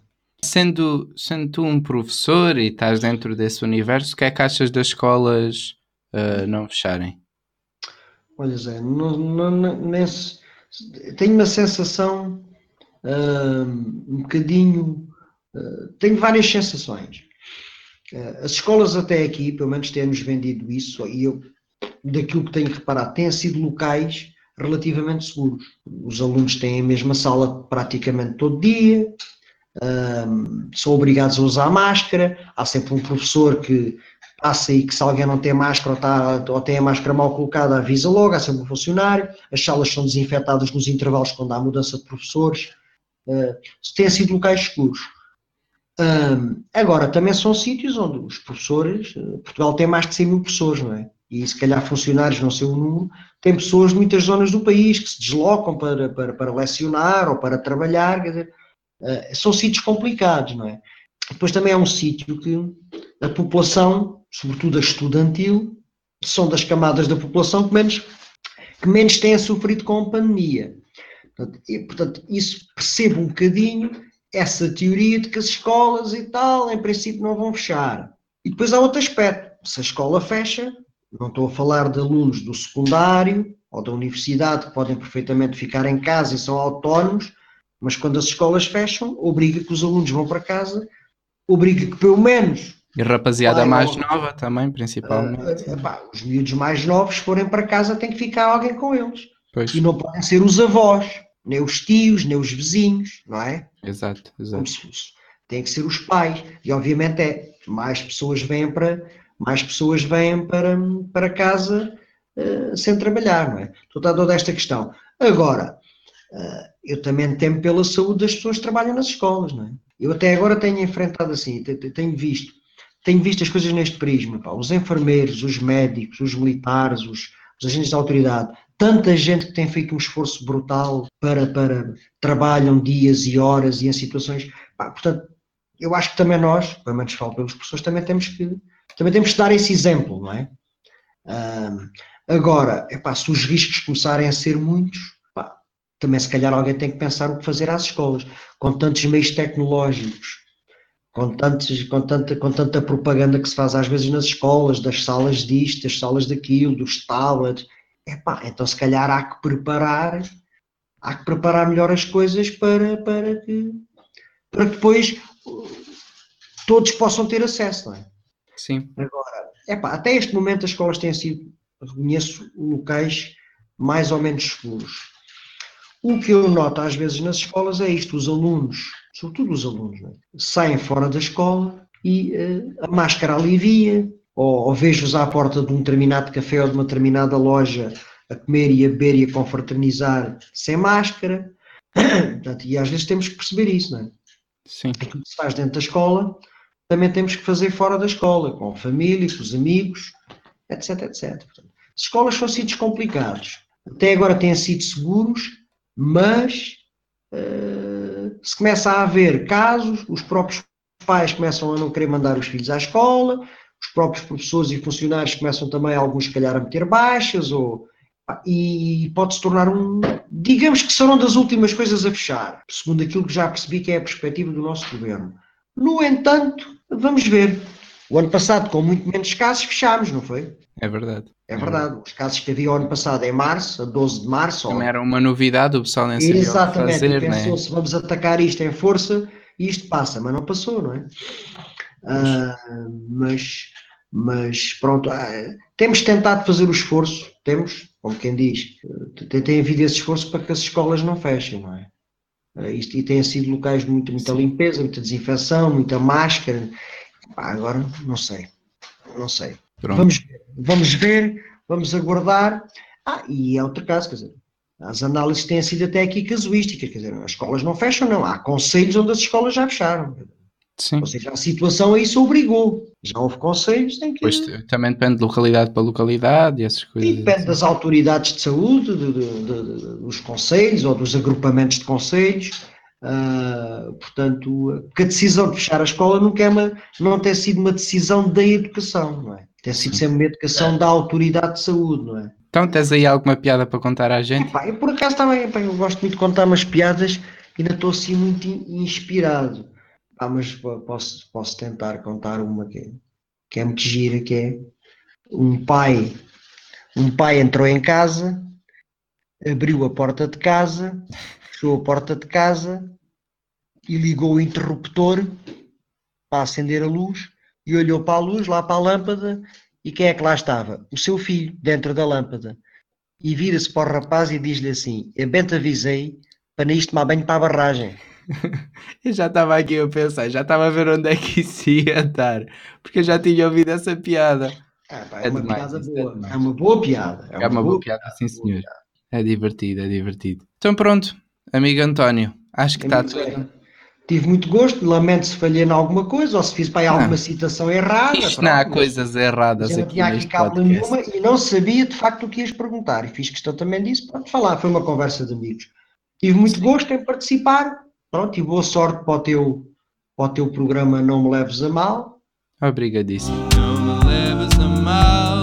Sendo, sendo tu um professor e estás dentro desse universo, o que é que achas das escolas uh, não fecharem? Olha, Zé, não, tenho uma sensação uh, um bocadinho. Uh, tenho várias sensações. As escolas até aqui, pelo menos têm-nos vendido isso, e eu, daquilo que tenho reparado, têm sido locais relativamente seguros. Os alunos têm a mesma sala praticamente todo dia, um, são obrigados a usar máscara, há sempre um professor que passa e que se alguém não tem máscara ou, está, ou tem a máscara mal colocada, avisa logo, há sempre um funcionário, as salas são desinfetadas nos intervalos quando há mudança de professores, uh, têm sido locais seguros. Um, agora, também são sítios onde os professores, uh, Portugal tem mais de 100 mil pessoas, não é? E se calhar funcionários, não sei o número, tem pessoas de muitas zonas do país que se deslocam para, para, para lecionar ou para trabalhar, quer dizer, Uh, são sítios complicados, não é? Depois também é um sítio que a população, sobretudo a estudantil, são das camadas da população que menos, que menos têm sofrido com a pandemia. Portanto, e, portanto, isso percebo um bocadinho essa teoria de que as escolas e tal, em princípio, não vão fechar. E depois há outro aspecto. Se a escola fecha, não estou a falar de alunos do secundário ou da universidade que podem perfeitamente ficar em casa e são autónomos, mas quando as escolas fecham, obriga que os alunos vão para casa, obriga que pelo menos. E a rapaziada mais nova também, principalmente. Uh, os miúdos mais novos, forem para casa, tem que ficar alguém com eles. Pois. E não podem ser os avós, nem os tios, nem os vizinhos, não é? Exato, exato. Tem que ser os pais. E obviamente é, mais pessoas vêm para, mais pessoas vêm para, para casa uh, sem trabalhar, não é? Estou a toda esta questão. Agora, uh, eu também temo pela saúde das pessoas que trabalham nas escolas, não é? Eu até agora tenho enfrentado assim, tenho visto, tenho visto as coisas neste prisma, pá, os enfermeiros, os médicos, os militares, os, os agentes da autoridade, tanta gente que tem feito um esforço brutal para, para trabalham dias e horas e em situações, pá, portanto, eu acho que também nós, pelo menos falo pelas pessoas, também temos que, também temos que dar esse exemplo, não é? Um, agora, epá, se os riscos começarem a ser muitos, também se calhar alguém tem que pensar o que fazer às escolas, com tantos meios tecnológicos, com, tantos, com, tanta, com tanta propaganda que se faz às vezes nas escolas, das salas disto, das salas daquilo, dos tablets. Epá, então se calhar há que preparar, há que preparar melhor as coisas para, para, que, para que depois todos possam ter acesso, não é? Sim. Agora, epá, até este momento as escolas têm sido, reconheço, locais mais ou menos seguros o que eu noto às vezes nas escolas é isto: os alunos, sobretudo os alunos, é? saem fora da escola e uh, a máscara alivia, ou, ou vejo-os à porta de um determinado café ou de uma determinada loja a comer e a beber e a confraternizar sem máscara. Portanto, e às vezes temos que perceber isso, não é? Sim. Aquilo que se faz dentro da escola, também temos que fazer fora da escola, com a família, com os amigos, etc, etc. Portanto, as escolas são sítios complicados. Até agora têm sido seguros, mas uh, se começa a haver casos, os próprios pais começam a não querer mandar os filhos à escola, os próprios professores e funcionários começam também, alguns, se calhar, a meter baixas, ou, e pode-se tornar um. Digamos que serão das últimas coisas a fechar, segundo aquilo que já percebi que é a perspectiva do nosso governo. No entanto, vamos ver. O ano passado, com muito menos casos, fechámos, não foi? É verdade. É, verdade. Os casos que havia o ano passado, em março, a 12 de março. Também ou... era uma novidade, o pessoal nem sabia Exatamente, fazer, e pensou, né? se vamos atacar isto em força, isto passa, mas não passou, não é? Uh, mas, mas pronto, uh, temos tentado fazer o esforço, temos, como quem diz, tem, tem havido esse esforço para que as escolas não fechem, não é? Uh, isto, e têm sido locais de muito, muita limpeza, muita desinfecção, muita máscara. Pá, agora não sei, não sei. Vamos, vamos ver, vamos aguardar. Ah, e é outro caso, quer dizer, as análises têm sido até aqui casuísticas, quer dizer, as escolas não fecham, não. Há conselhos onde as escolas já fecharam. Sim. Ou seja, a situação aí se obrigou. Já houve conselhos em que. Pois também depende de localidade para localidade e essas coisas. E depende assim. das autoridades de saúde, de, de, de, dos conselhos ou dos agrupamentos de conselhos. Uh, portanto, porque a decisão de fechar a escola nunca é uma, não tem sido uma decisão da educação, não é? Tem sido sempre uma educação da autoridade de saúde, não é? Então, tens aí alguma piada para contar à gente? Epá, eu por acaso também, eu gosto muito de contar umas piadas e ainda estou assim muito inspirado. Ah, mas posso, posso tentar contar uma que, que é muito gira, que é um pai, um pai entrou em casa, abriu a porta de casa, fechou a porta de casa e ligou o interruptor para acender a luz e olhou para a luz, lá para a lâmpada, e quem é que lá estava? O seu filho, dentro da lâmpada. E vira-se para o rapaz e diz-lhe assim: Eu bem te avisei para isto tomar banho para a barragem. eu já estava aqui a pensar, já estava a ver onde é que isso ia estar, porque eu já tinha ouvido essa piada. Ah, pá, é, é, uma demais, piada é boa. É, é, uma boa piada. É uma, é uma boa, boa, piada, sim senhor. É divertido, é divertido. Então pronto, amigo António, acho que está tudo. Tive muito gosto, lamento se falhei em alguma coisa ou se fiz para aí alguma não. citação errada. Isto não há coisas erradas aqui. Não tinha aqui cabo nenhuma e não sabia de facto o que ias perguntar. E fiz questão também disso. Pronto, falar, foi uma conversa de amigos. Tive muito Sim. gosto em participar. Pronto, e boa sorte para o teu, para o teu programa Não Me Leves a Mal. Obrigadíssimo. Não me leves a mal.